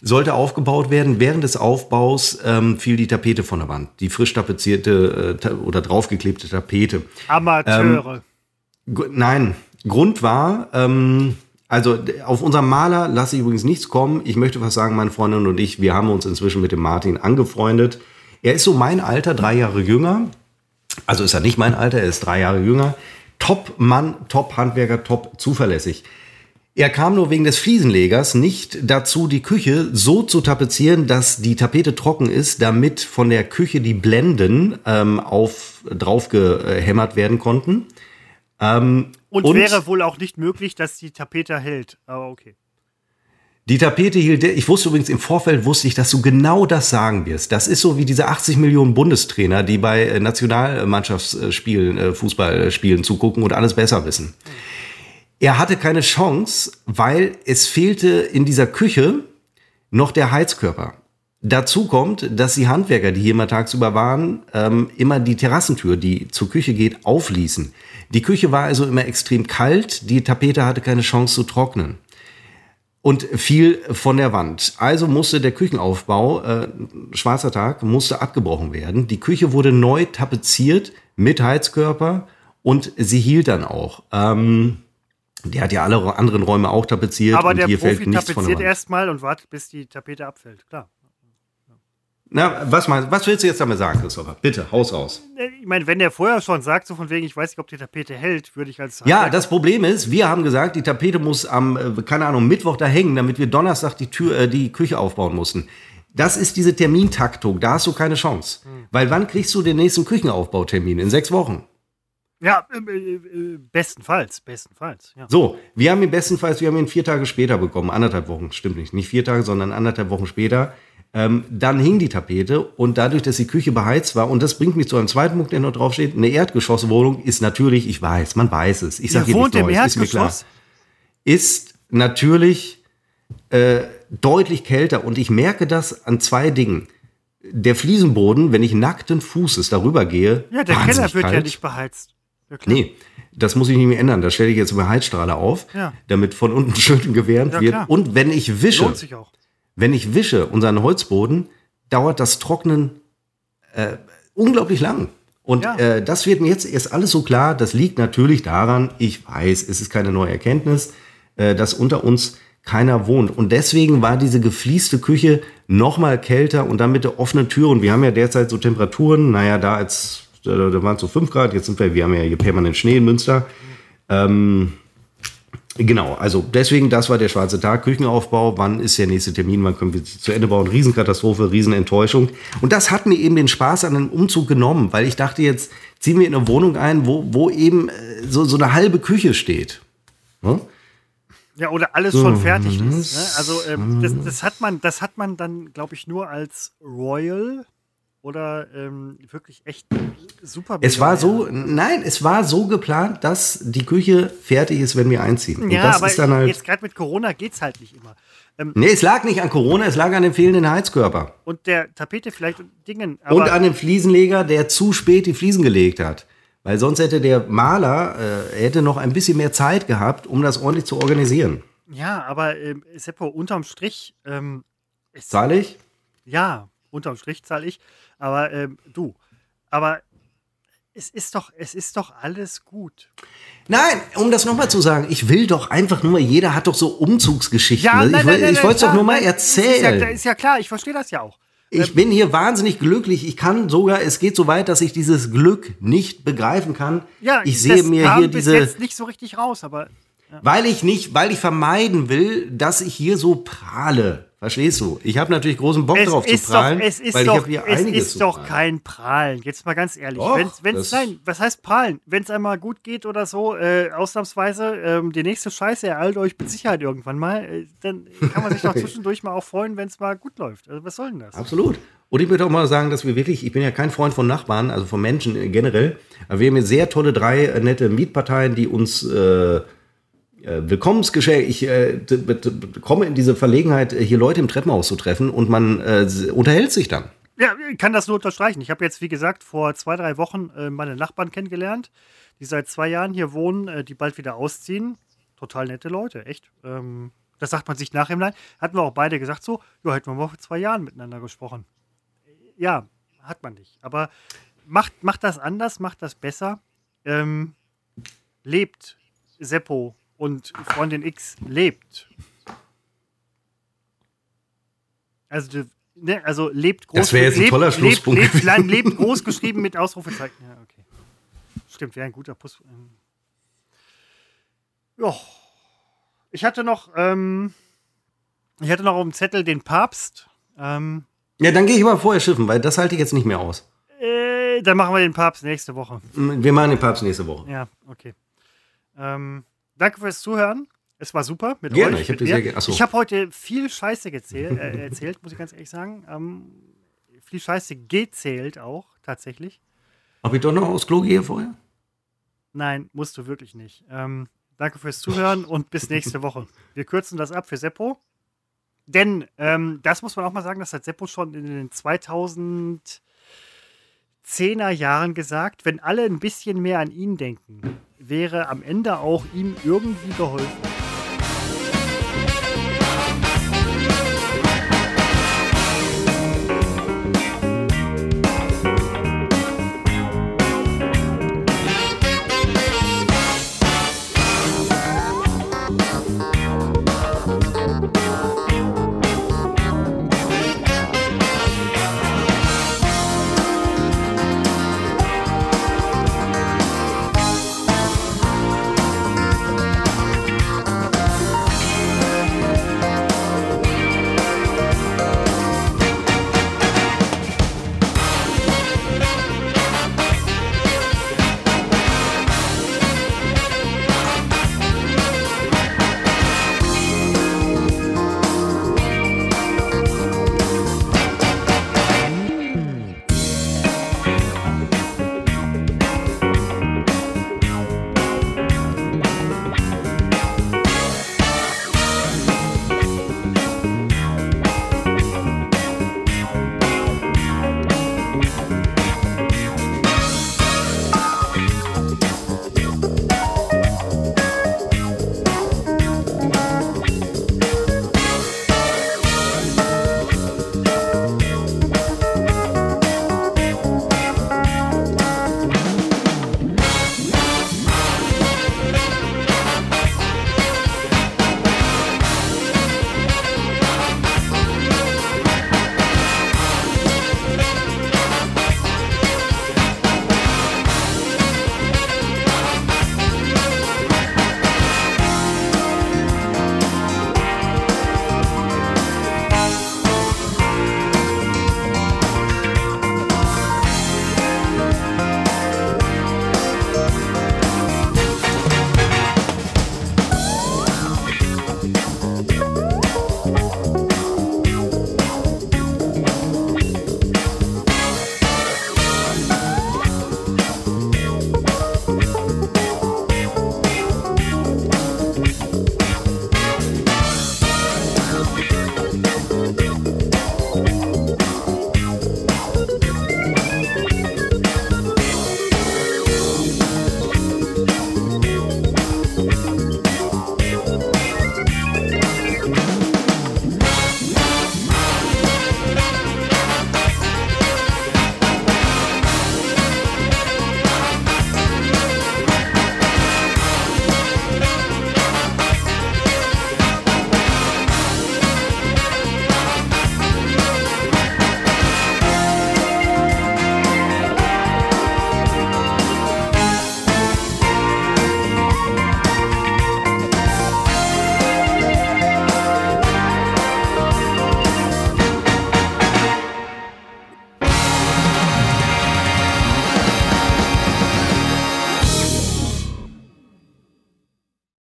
Sollte aufgebaut werden. Während des Aufbaus ähm, fiel die Tapete von der Wand. Die frisch tapezierte äh, ta oder draufgeklebte Tapete. Amateure. Ähm, nein, Grund war, ähm, also auf unserem Maler lasse ich übrigens nichts kommen. Ich möchte was sagen, meine Freundin und ich, wir haben uns inzwischen mit dem Martin angefreundet. Er ist so mein Alter, drei Jahre jünger. Also ist er nicht mein Alter, er ist drei Jahre jünger. Top-Mann, Top-Handwerker, top zuverlässig. Er kam nur wegen des Fliesenlegers nicht dazu, die Küche so zu tapezieren, dass die Tapete trocken ist, damit von der Küche die Blenden ähm, auf drauf gehämmert werden konnten. Ähm, und, und, wäre wohl auch nicht möglich, dass die Tapete hält. Aber okay. Die Tapete hielt, ich wusste übrigens im Vorfeld, wusste ich, dass du genau das sagen wirst. Das ist so wie diese 80 Millionen Bundestrainer, die bei äh, Nationalmannschaftsspielen, äh, Fußballspielen zugucken und alles besser wissen. Mhm. Er hatte keine Chance, weil es fehlte in dieser Küche noch der Heizkörper. Dazu kommt, dass die Handwerker, die hier immer tagsüber waren, ähm, immer die Terrassentür, die zur Küche geht, aufließen. Die Küche war also immer extrem kalt, die Tapete hatte keine Chance zu trocknen und fiel von der Wand. Also musste der Küchenaufbau, äh, schwarzer Tag, musste abgebrochen werden. Die Küche wurde neu tapeziert mit Heizkörper und sie hielt dann auch. Ähm, der hat ja alle anderen Räume auch tapeziert. Aber der hier Profi fällt nichts tapeziert erstmal und wartet, bis die Tapete abfällt, klar. Na, was, meinst, was willst du jetzt damit sagen, Christopher? Bitte, haus raus. Ich meine, wenn der vorher schon sagt, so von wegen, ich weiß nicht, ob die Tapete hält, würde ich als. Ja, das Problem ist, wir haben gesagt, die Tapete muss am, äh, keine Ahnung, Mittwoch da hängen, damit wir Donnerstag die, Tür, äh, die Küche aufbauen mussten. Das ist diese Termintaktung, da hast du keine Chance. Hm. Weil wann kriegst du den nächsten Küchenaufbautermin? In sechs Wochen. Ja, äh, äh, bestenfalls, bestenfalls. Ja. So, wir haben ihn bestenfalls, wir haben ihn vier Tage später bekommen, anderthalb Wochen, stimmt nicht, nicht vier Tage, sondern anderthalb Wochen später. Ähm, dann hing die Tapete und dadurch, dass die Küche beheizt war, und das bringt mich zu einem zweiten Punkt, der noch draufsteht, eine Erdgeschosswohnung ist natürlich, ich weiß, man weiß es, ich sage wohnt im Erdgeschoss? ist mir klar, ist natürlich äh, deutlich kälter und ich merke das an zwei Dingen. Der Fliesenboden, wenn ich nackten Fußes darüber gehe, ja, der Keller wird kalt. ja nicht beheizt. Ja, nee, das muss ich nicht mehr ändern. Da stelle ich jetzt eine Heizstrahler auf, ja. damit von unten [LAUGHS] schön gewärmt ja, wird. Und wenn ich wische, wenn ich wische unseren Holzboden, dauert das Trocknen äh, unglaublich lang. Und ja. äh, das wird mir jetzt erst alles so klar. Das liegt natürlich daran, ich weiß, es ist keine neue Erkenntnis, äh, dass unter uns keiner wohnt. Und deswegen war diese gefließte Küche noch mal kälter und dann mit der offenen Tür. Und wir haben ja derzeit so Temperaturen, naja, da als da waren es so 5 Grad, jetzt sind wir, wir haben ja hier permanent Schnee in Münster. Ähm, genau, also deswegen, das war der schwarze Tag, Küchenaufbau, wann ist der nächste Termin, wann können wir zu Ende bauen, Riesenkatastrophe, Riesenenttäuschung. Und das hat mir eben den Spaß an dem Umzug genommen, weil ich dachte, jetzt ziehen wir in eine Wohnung ein, wo, wo eben äh, so, so eine halbe Küche steht. Hm? Ja, oder alles schon fertig ist. Ne? Also ähm, das, das, hat man, das hat man dann, glaube ich, nur als Royal oder ähm, wirklich echt super. Es war so, nein, es war so geplant, dass die Küche fertig ist, wenn wir einziehen. Und ja, aber halt jetzt gerade mit Corona geht es halt nicht immer. Ähm, nee, es lag nicht an Corona, es lag an dem fehlenden Heizkörper. Und der Tapete vielleicht und Dingen. und an dem Fliesenleger, der zu spät die Fliesen gelegt hat. Weil sonst hätte der Maler äh, hätte noch ein bisschen mehr Zeit gehabt, um das ordentlich zu organisieren. Ja, aber äh, Seppo, unterm Strich. Ähm, Zahl ich? Ja, unterm Strich zahle ich. Aber ähm, du, aber es ist doch, es ist doch alles gut. Nein, um das nochmal zu sagen, ich will doch einfach nur, jeder hat doch so Umzugsgeschichten. Ja, nein, ich, ich wollte es doch nur mal erzählen. Ist ja, ist ja klar, ich verstehe das ja auch. Ich ähm, bin hier wahnsinnig glücklich. Ich kann sogar, es geht so weit, dass ich dieses Glück nicht begreifen kann. Ja, ich sehe mir hier diese. Jetzt nicht so richtig raus, aber. Ja. Weil ich nicht, weil ich vermeiden will, dass ich hier so prahle. Verstehst du? Ich habe natürlich großen Bock es drauf zu prahlen, doch, es ist doch, es einiges ist doch kein Prahlen. Jetzt mal ganz ehrlich. Doch, wenn's, wenn's, nein, was heißt Prahlen? Wenn es einmal gut geht oder so, äh, ausnahmsweise, ähm, die nächste Scheiße ereilt euch mit Sicherheit irgendwann mal, äh, dann kann man sich doch [LAUGHS] zwischendurch mal auch freuen, wenn es mal gut läuft. Also was soll denn das? Absolut. Und ich würde auch mal sagen, dass wir wirklich, ich bin ja kein Freund von Nachbarn, also von Menschen generell, aber wir haben hier sehr tolle drei äh, nette Mietparteien, die uns äh, äh, Willkommensgeschenk. Ich äh, komme in diese Verlegenheit, äh, hier Leute im Treppenhaus zu treffen und man äh, unterhält sich dann. Ja, ich kann das nur unterstreichen. Ich habe jetzt, wie gesagt, vor zwei, drei Wochen äh, meine Nachbarn kennengelernt, die seit zwei Jahren hier wohnen, äh, die bald wieder ausziehen. Total nette Leute, echt. Ähm, das sagt man sich nach im Nein. Hatten wir auch beide gesagt so, ja, hätten wir mal vor zwei Jahren miteinander gesprochen. Ja, hat man nicht. Aber macht, macht das anders, macht das besser. Ähm, lebt Seppo und Freundin X lebt. Also, ne, also lebt groß. Das wäre jetzt ein lebt, toller Schlusspunkt. Lebt, lebt, lebt groß geschrieben mit Ausrufezeichen. Ja, okay. Stimmt, wäre ein guter Puss. ähm. Ja. Ich hatte noch, ähm, ich hatte noch auf dem Zettel den Papst. Ähm, Ja, dann gehe ich mal vorher schiffen, weil das halte ich jetzt nicht mehr aus. äh, dann machen wir den Papst nächste Woche. Wir machen den Papst nächste Woche. Ja, okay. Ähm, danke fürs Zuhören. Es war super mit Gerne, euch. ich hab habe heute viel Scheiße gezählt, äh, erzählt, muss ich ganz ehrlich sagen. Ähm, viel Scheiße gezählt auch, tatsächlich. Ob ich doch noch aufs Klo gehe vorher? Nein, musst du wirklich nicht. Ähm, danke fürs Zuhören und bis nächste Woche. Wir kürzen das ab für Seppo. Denn ähm, das muss man auch mal sagen, das hat Seppo schon in den 2010er Jahren gesagt. Wenn alle ein bisschen mehr an ihn denken, wäre am Ende auch ihm irgendwie geholfen.